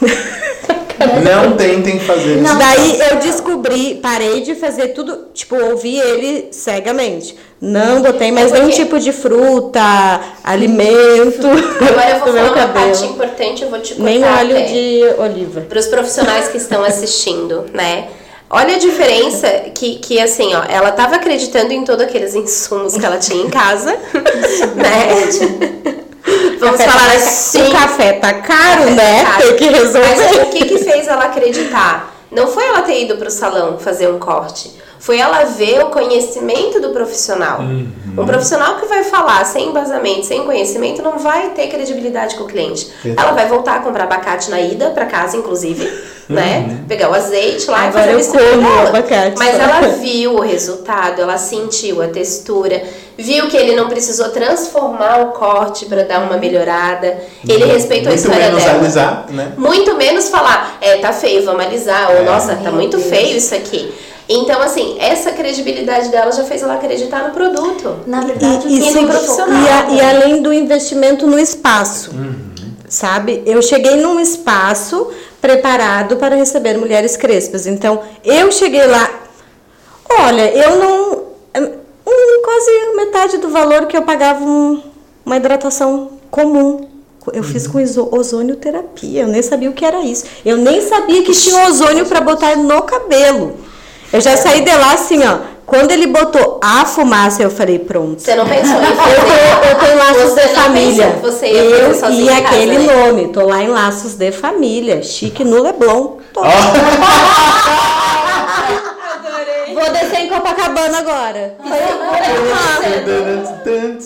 Não tentem fazer isso.
Daí eu descobri, parei de fazer tudo, tipo, ouvi ele cegamente. Não botei mais
É
nenhum tipo de fruta, alimento.
Agora eu vou
no meu
falar uma
cabelo.
parte importante, eu vou te cortar
Nem óleo
até.
de oliva.
Para os profissionais que estão assistindo, né? Olha a diferença que, que assim, ó, ela tava acreditando em todos aqueles insumos que ela tinha em casa, né? Vamos
Café
falar
tá-
assim.
O café tá caro,
Café
né?
tá caro.
Tem que resolver.
Mas o que que fez ela acreditar? Não foi ela ter ido pro salão fazer um corte. Foi ela ver o conhecimento do profissional. Um profissional que vai falar sem embasamento, sem conhecimento, não vai ter credibilidade com o cliente.
Exato.
Ela vai voltar a comprar abacate na ida para casa, inclusive, né? Pegar o azeite lá
Agora
e fazer a mistura
como
dela.
abacate.
Mas ela viu o resultado, ela sentiu a textura, viu que ele não precisou transformar o corte para dar uma melhorada. Ele respeitou a
Muito
história
menos
dela.
alisar, né?
Muito menos falar, é, tá feio, vamos alisar, ou
É.
nossa, tá muito feio isso aqui. Então, assim, essa credibilidade dela já fez ela acreditar no produto.
Na verdade,
E,
isso
sim,
é profissional.
e, a- e além do investimento no espaço, sabe? Eu cheguei num espaço preparado para receber mulheres crespas. Então, eu cheguei lá. Olha, eu não. um, quase metade do valor que eu pagava um- uma hidratação comum. Eu fiz com ozônio terapia, eu nem sabia o que era isso. Eu nem sabia que tinha ozônio para botar no cabelo. Eu já saí de lá assim, ó. Quando ele botou a fumaça, eu falei, pronto.
Você não pensou em
Eu eu tenho laços
Você
de
não
família.
você ia
eu e
em casa,
aquele
né?
nome. Tô lá em laços de família. Chique no Leblon. Tô. Vou descer em Copacabana agora.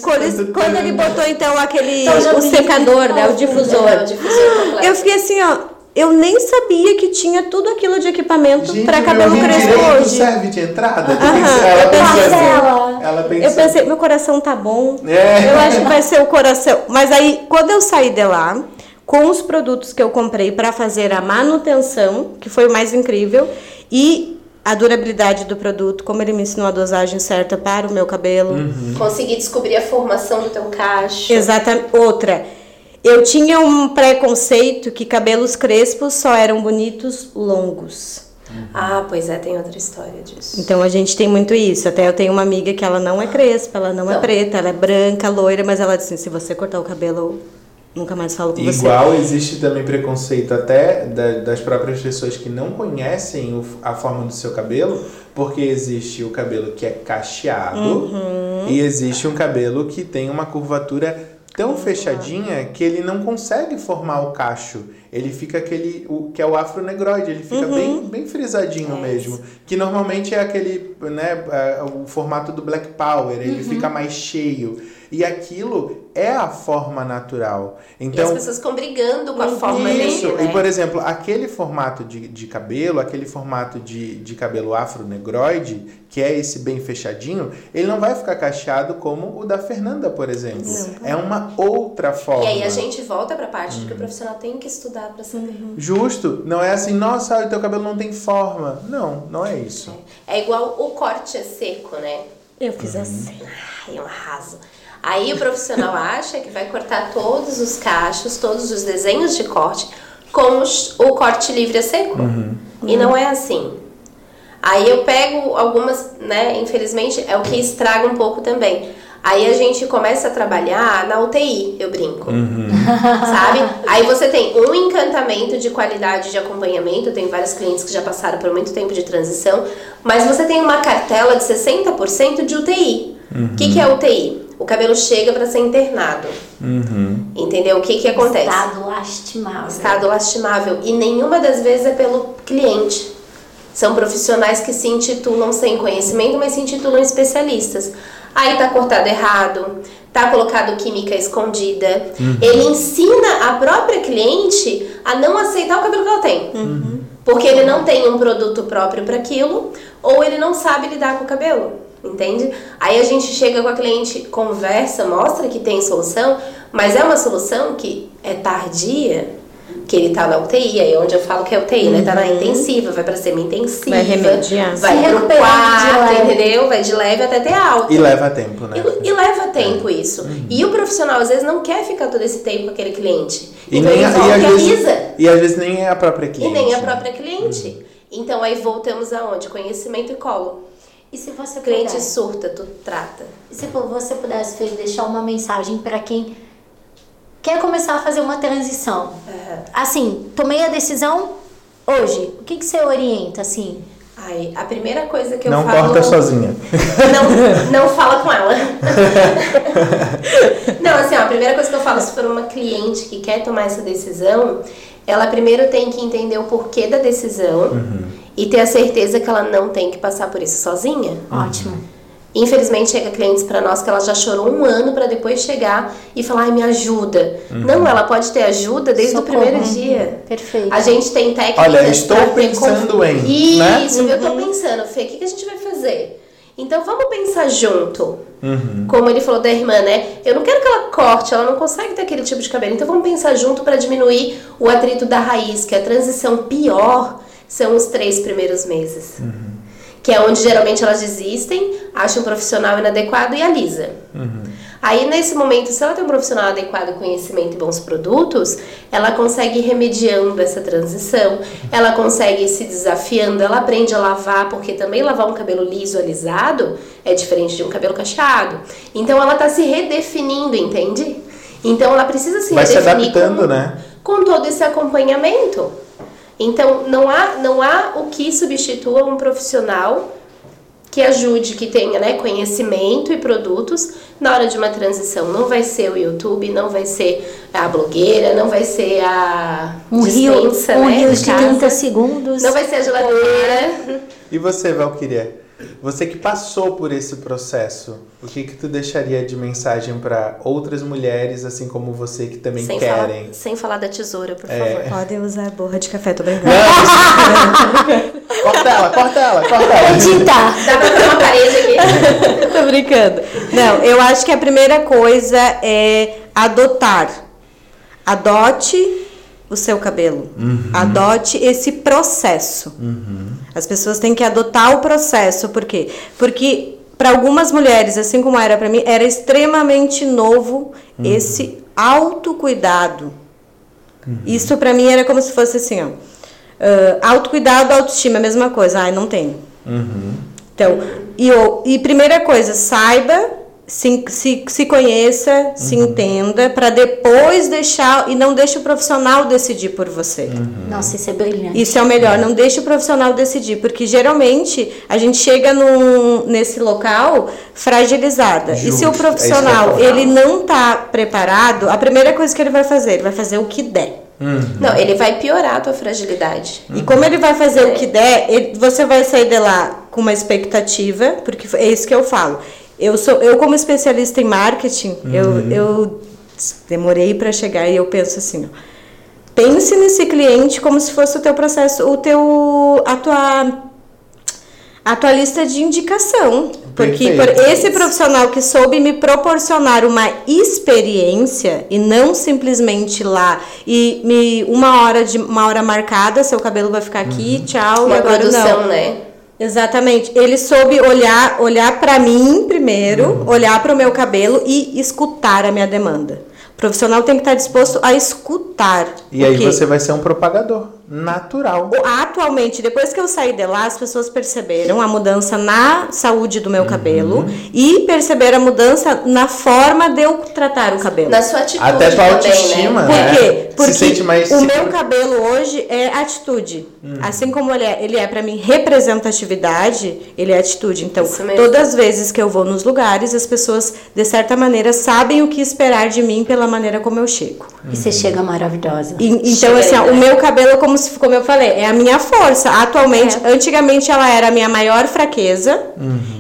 Quando, quando ele botou então aquele
Então,
o secador, né, o difusor.
É, o difusor completo.
Eu fiquei assim, ó. Eu nem sabia que tinha tudo aquilo de equipamento para
meu
cabelo
Rio
crespo hoje.
serve de entrada?
Aham,
ser- Ela
eu
pensou
pensei-
assim. Ela pensou.
Eu pensei, meu coração tá bom.
É.
Eu acho que vai ser o coração. Mas aí, quando eu saí de lá, com os produtos que eu comprei para fazer a manutenção, que foi o mais incrível, e a durabilidade do produto, como ele me ensinou a dosagem certa para o meu cabelo.
Uhum.
Conseguir descobrir a formação do teu cacho.
Exatamente. Outra, eu tinha um preconceito que cabelos crespos só eram bonitos longos.
Ah, pois é, tem outra história disso.
Então a gente tem muito isso. Até eu tenho uma amiga que ela não é crespa, ela não, é
Não.
preta, ela é branca, loira, mas ela disse: se você cortar o cabelo, eu nunca mais falo com você.
Igual existe também preconceito até da- das próprias pessoas que não conhecem o- a forma do seu cabelo, porque existe o cabelo que é cacheado
Uhum.
e existe um cabelo que tem uma curvatura tão fechadinha que ele não consegue formar o cacho. Ele fica aquele, o, que é o afronegroide, ele fica bem, bem frisadinho mesmo. Que normalmente é aquele, né, é, o formato do Black Power, ele fica mais cheio. E aquilo é a forma natural.
e as
Então,
pessoas ficam brigando com a forma
isso.
dele, né?
E, por exemplo, aquele formato de, de cabelo, aquele formato de, de cabelo afro-negroide, que é esse bem fechadinho, ele não vai ficar cacheado como o da Fernanda, por exemplo. É uma outra forma.
E aí a gente volta pra parte de que o profissional tem que estudar pra saber.
Justo. Não é assim, nossa, o teu cabelo não tem forma. Não, não é isso.
É igual o corte é seco, né?
Eu fiz assim.
Ai, um arraso. Aí o profissional acha que vai cortar todos os cachos, todos os desenhos de corte com o corte livre a seco. E não é assim. Aí eu pego algumas, né? Infelizmente é o que estraga um pouco também. Aí a gente começa a trabalhar na UTI, eu brinco. Sabe? Aí você tem um encantamento de qualidade de acompanhamento. Tenho vários clientes que já passaram por muito tempo de transição. Mas você tem uma cartela de 60% de UTI. O que, que é UTI? O cabelo chega para ser internado. Entendeu? O que, que acontece?
Estado lastimável.
Estado lastimável. E nenhuma das vezes é pelo cliente. São profissionais que se intitulam sem conhecimento, mas se intitulam especialistas. Aí tá cortado errado, tá colocado química escondida. Ele ensina a própria cliente a não aceitar o cabelo que ela tem. Porque ele não tem um produto próprio para aquilo, ou ele não sabe lidar com o cabelo. Entende? Aí a gente chega com a cliente, conversa, mostra que tem solução, mas é uma solução que é tardia, que ele tá na UTI, aí é onde eu falo que é UTI, né? Tá na intensiva, vai pra semi-intensiva,
Vai remediar.
vai
Se
pro quarto,
leve.
entendeu? Vai de leve até ter alta.
E leva tempo, né?
E, e leva tempo isso. E o profissional às vezes não quer ficar todo esse tempo com aquele cliente.
E,
então
nem,
ele
a- e, às
e
vezes, e às vezes nem é a própria
E
cliente.
nem a
né?
própria cliente. Então aí voltamos aonde? Conhecimento e colo.
E se você
cliente
puder,
surta, tu trata.
e se você pudesse Fê, deixar uma mensagem para quem quer começar a fazer uma transição. Assim, tomei a decisão hoje. O que, que você orienta, assim?
Ai, a primeira coisa que eu
Não
falo.
corta sozinha.
Não, não fala com ela. não, assim, ó, a primeira coisa que eu falo, se for uma cliente que quer tomar essa decisão, ela primeiro tem que entender o porquê da decisão e ter a certeza que ela não tem que passar por isso sozinha.
Ótimo.
Infelizmente chega clientes para nós que ela já chorou um ano para depois chegar e falar, ai, me ajuda. Não, ela pode ter ajuda desde
Socorro.
o primeiro dia.
Perfeito.
A gente tem técnicas.
Olha, estou pensando
conf-
em, né?
Isso, eu tô pensando, Fê, o que, que a gente vai fazer? Então vamos pensar junto.
Uhum.
Como ele falou da irmã, né? Eu não quero que ela corte, ela não consegue ter aquele tipo de cabelo. Então vamos pensar junto para diminuir o atrito da raiz, que a transição pior são os três primeiros meses. Que é onde geralmente elas desistem, acham um profissional inadequado e alisa. Aí, nesse momento, se ela tem um profissional adequado, conhecimento e bons produtos, ela consegue ir remediando essa transição, ela consegue ir se desafiando, ela aprende a lavar, porque também lavar um cabelo liso, alisado, é diferente de um cabelo cacheado. Então, ela tá se redefinindo, entende? Então, ela precisa se
Vai se
redefinir
adaptando,
com,
né?
com todo esse acompanhamento. Então, não há, não há o que substitua um profissional que ajude, que tenha né, conhecimento e produtos na hora de uma transição. Não vai ser o YouTube, não vai ser a blogueira, não vai ser a
um rio,
dispensa,
um
né,
rio
de
de
casa.
30 segundos.
Não vai ser a geladeira.
E você, Valkyria? Você que passou por esse processo, o que que tu deixaria de mensagem para outras mulheres, assim como você, que também
Sem
querem?
falar, sem falar da tesoura, por
É.
favor.
Podem usar borra de café, tô brincando.
Corta ela, corta ela, corta ela.
Edita!
Dá pra ter uma parede aqui?
Tô brincando. Não, eu acho que a primeira coisa é adotar. Adote o seu cabelo. Adote esse processo. As pessoas têm que adotar o processo. Por quê? Porque para algumas mulheres, assim como era para mim, era extremamente novo esse autocuidado. Isso para mim era como se fosse assim, ó. ah, autocuidado, autoestima, a mesma coisa. Ai, não tenho. Então, e, e primeira coisa, saiba, se, se, se conheça, se entenda, para depois deixar, e não deixe o profissional decidir por você.
Nossa, isso é brilhante.
Isso é o melhor, não deixe o profissional decidir, porque geralmente a gente chega num, nesse local fragilizada. e se
Justo,
o
é
profissional
ia
ele não tá preparado, a primeira coisa que ele vai fazer, ele vai fazer o que der.
Não, ele vai piorar a tua fragilidade.
E como ele vai fazer o que der, ele- você vai sair de lá com uma expectativa, porque é isso que eu falo. Eu sou, eu como especialista em marketing, eu, eu demorei para chegar e eu penso assim, ó, pense nesse cliente como se fosse o teu processo, o teu, a tua, a tua lista de indicação. Porque por esse profissional que soube me proporcionar uma experiência e não simplesmente lá e me uma hora de uma hora marcada, seu cabelo vai ficar aqui, tchau, e
Uma
agora
produção,
não.
né?
Exatamente. Ele soube olhar, olhar para mim primeiro, olhar para o meu cabelo e escutar a minha demanda. O profissional tem que estar disposto a escutar.
E aí
porque
você vai ser um propagador natural.
Atualmente, depois que eu saí de lá, as pessoas perceberam a mudança na saúde do meu cabelo e perceberam a mudança na forma de eu tratar o cabelo.
Na sua atitude
Até tua
também,
autoestima,
né?
Por
né?
quê?
Se
Porque
sente mais
o
seguro.
meu cabelo hoje é atitude. Assim como ele é, ele é para mim representatividade, ele é atitude. Então, todas as vezes que eu vou nos lugares, as pessoas de certa maneira sabem o que esperar de mim pela maneira como eu chego.
E você chega maravilhosa.
E- então,
Chega
assim, ó, o
né?
meu cabelo, é como, se, como eu falei, é a minha força. Atualmente, antigamente ela era a minha maior fraqueza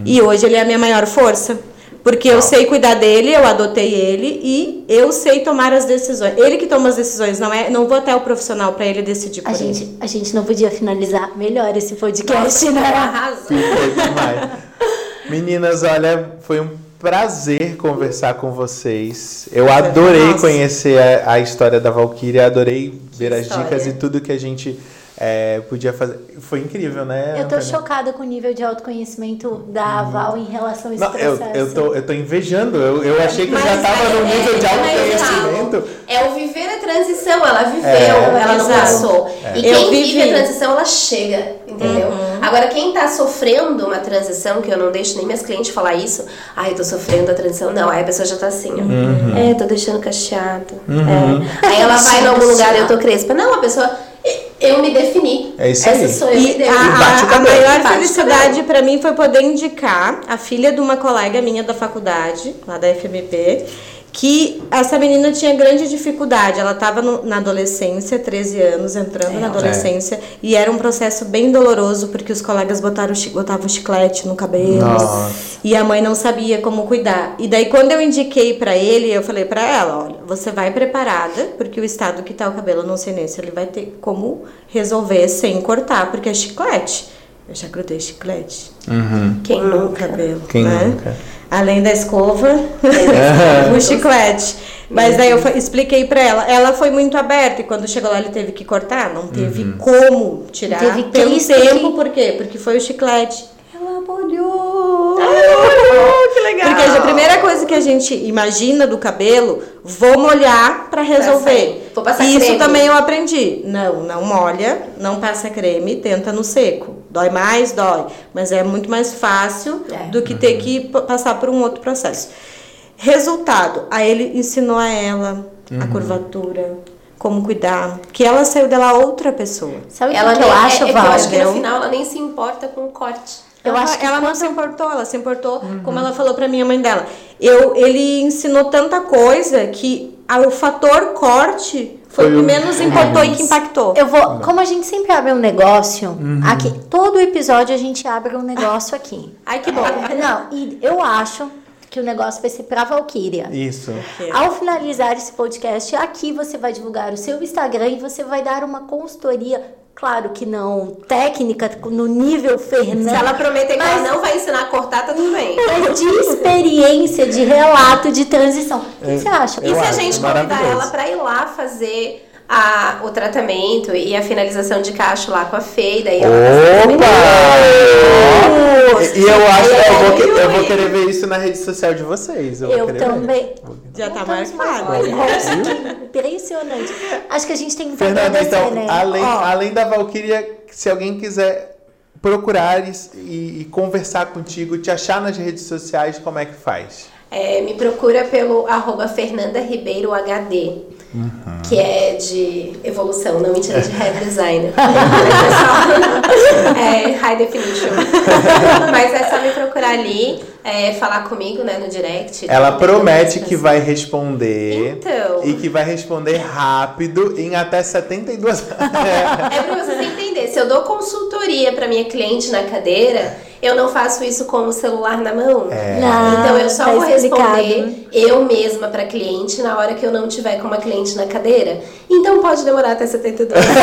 e hoje ele é a minha maior força. Porque eu sei cuidar dele, eu adotei ele e eu sei tomar as decisões. Ele que toma as decisões, não é? Não vou até o profissional para ele decidir por
A
ele.
gente, a gente não podia finalizar melhor esse podcast, né?
Arrasou.
Perfeito demais. Meninas, olha, foi um prazer conversar com vocês. Eu adorei
Nossa.
conhecer a, a história da Valkyria, adorei ver as
história.
dicas e tudo que a gente é, podia fazer. Foi incrível, né?
Eu tô
Antônia?
chocada com o nível de autoconhecimento da Val em relação a esse
Não, eu,
processo.
eu, tô, eu tô invejando. Eu, eu achei que eu já
Mas
tava
é-
no nível de
é- mas
autoconhecimento.
É o viver a transição, ela viveu,
É.
ela não passou. E
Eu
quem vive a transição, ela chega, entendeu? Agora, quem tá sofrendo uma transição, que eu não deixo nem minhas clientes falar isso, ai, eu tô sofrendo a transição, não, aí a pessoa já tá assim, ó. É, tô deixando cacheado. É. Aí ela vai em algum lugar e eu tô crespa. Não, a pessoa, eu me defini.
É isso
Essa
aí.
sou eu,
E a, a
cabelo.
maior
Bate
felicidade pra mim foi poder indicar a filha de uma colega minha da faculdade, lá da FMP, que essa menina tinha grande dificuldade. Ela estava na adolescência, 13 anos, entrando na adolescência, e era um processo bem doloroso porque os colegas botaram, botavam chiclete no cabelo.
Nossa.
E a mãe não sabia como cuidar. E daí quando eu indiquei pra ele, eu falei pra ela, olha, você vai preparada, porque o estado que tá o cabelo, eu não sei nem se ele vai ter como resolver sem cortar, porque é chiclete. Eu já grudei chiclete
Uhum.
Quem
no
nunca?
cabelo,
Quem
né?
nunca?
Além da escova, o chiclete. Mas daí eu fa- expliquei pra ela. Ela foi muito aberta e quando chegou lá ele teve que cortar, não teve como tirar.
Teve
pelo tempo,
que-
por quê? Porque foi o chiclete. Ela molhou.
Que legal.
Porque a primeira coisa que a gente imagina do cabelo, vou molhar pra resolver.
Vou passar
Isso
creme.
também eu aprendi. Não, não molha, não passa creme, tenta no seco. Dói mais, dói, mas é muito mais fácil
É.
do que ter que passar por um outro processo. Resultado, aí ele ensinou a ela a curvatura, como cuidar, que ela saiu dela outra pessoa.
Sabe
Ela
que eu
é-
acho,
é, que eu
Val?
acho que no final ela nem se importa com o corte.
Eu
Ela-
acho que
ela não se importou, ela se importou, como ela falou pra minha mãe dela. Eu, ele ensinou tanta coisa que a- o fator corte Foi o que menos importou e que impactou.
Eu vou, como a gente sempre abre um negócio, aqui, todo episódio a gente abre um negócio aqui.
Ai, que bom.
Não, e eu acho que o negócio vai ser pra Valkyria.
Isso.
Ao finalizar esse podcast, aqui você vai divulgar o seu Instagram e você vai dar uma consultoria, claro que não técnica, no nível Fernanda.
Se ela prometer que
Mas-
ela não vai ensinar a cortar, tá tudo bem.
mas de experiência, de relato, de transição. O que você acha?
E se a gente convidar
maravilhoso.
ela pra ir lá fazer a, o tratamento e a finalização de cacho lá com a e daí ela
Opa! E e eu acho que eu vou, que- eu vou querer ver isso na rede social de vocês. Eu, vou
Eu também.
Já tá
Estamos
marcado.
mais- Nossa, que impressionante. Acho que a gente tem que
Fernanda, então,
né?
além,
Ó,
além da Valkyria, se alguém quiser procurar e, e- e conversar contigo, te achar nas redes sociais, como é que faz?
É, me procura pelo arroba Fernanda Ribeiro HD, que é de evolução, não mentira, de head designer. é high definition. Mas é só me procurar ali, é, falar comigo né, no direct.
Ela promete que vai responder.
Então.
E que vai responder rápido em até 72 horas.
É pra vocês entenderem, se eu dou consultoria pra minha cliente na cadeira, eu não faço isso com o celular na mão.
Não,
então eu só
tá
vou
explicado.
responder eu mesma pra cliente na hora que eu não tiver com uma cliente na cadeira. Então pode demorar até 72 horas.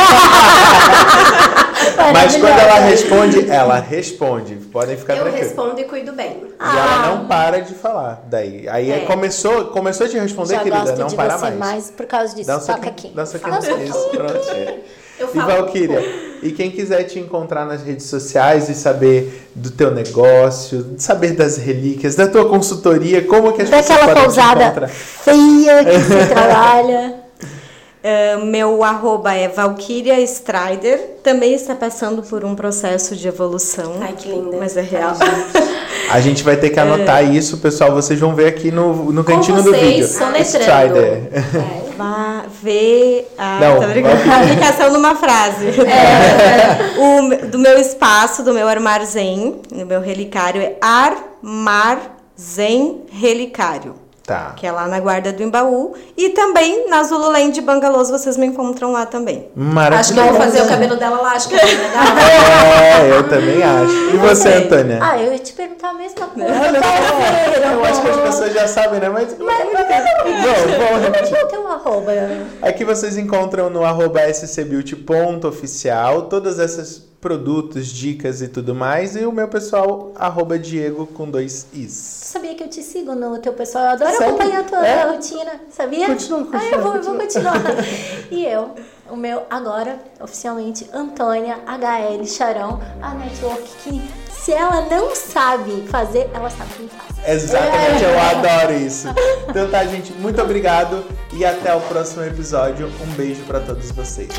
Mas quando ela responde, ela responde. Podem ficar
eu
tranquilos.
respondo e cuido bem.
E ela não para de falar. Daí. Aí
É.
começou, começou a te responder,
Já
querida.
gosto
Não
de
para
você
mais.
mais. por causa disso.
Um
Toca aqui.
um soquinho.
Dá um soquinho.
Isso, pronto.
Eu
E
falo.
Valkyria, e quem quiser te encontrar nas redes sociais e saber do teu negócio, saber das relíquias, da tua consultoria, como que as pessoas
Daquela
podem
pousada feia que você trabalha.
É, meu arroba é Valkyria Strider. Também está passando por um processo de evolução.
Ai, que linda.
Mas é real.
A gente vai ter que anotar isso, pessoal. Vocês vão ver aqui no, no cantinho do vídeo.
soletrando.
Strider.
Vá ver a
Não,
aplicação numa frase.
É.
O me- do meu espaço, do meu armazém, do meu relicário é Armazém Relicário.
Tá.
Que é lá na Guarda do Embaú. E também na Zululand Bangalôs, vocês me encontram lá também.
Maravilhoso.
Acho que eu vou fazer o cabelo dela lá, acho que é legal.
É, eu também acho. E você,
sei.
Antônia?
Ah, eu ia te perguntar a mesma coisa.
Olha só, eu acho que as pessoas já sabem, né? Mas. Vamos, vamos
é o arroba?
Aqui vocês encontram no arroba scbeauty.oficial todas essas produtos, dicas e tudo mais. E o meu pessoal, arroba Diego com dois Is.
Sabia que eu te sigo no teu pessoal? Eu adoro
Sério?
acompanhar a tua
É?
rotina, sabia?
Continua,
Ah, eu vou, eu vou
continua,
continuar. e eu, o meu agora, oficialmente, Antônia HL Charão, a network que se ela não sabe fazer, ela sabe quem faz.
Exatamente, eu adoro isso. Então tá, gente, muito obrigado e até o próximo episódio. Um beijo pra todos vocês.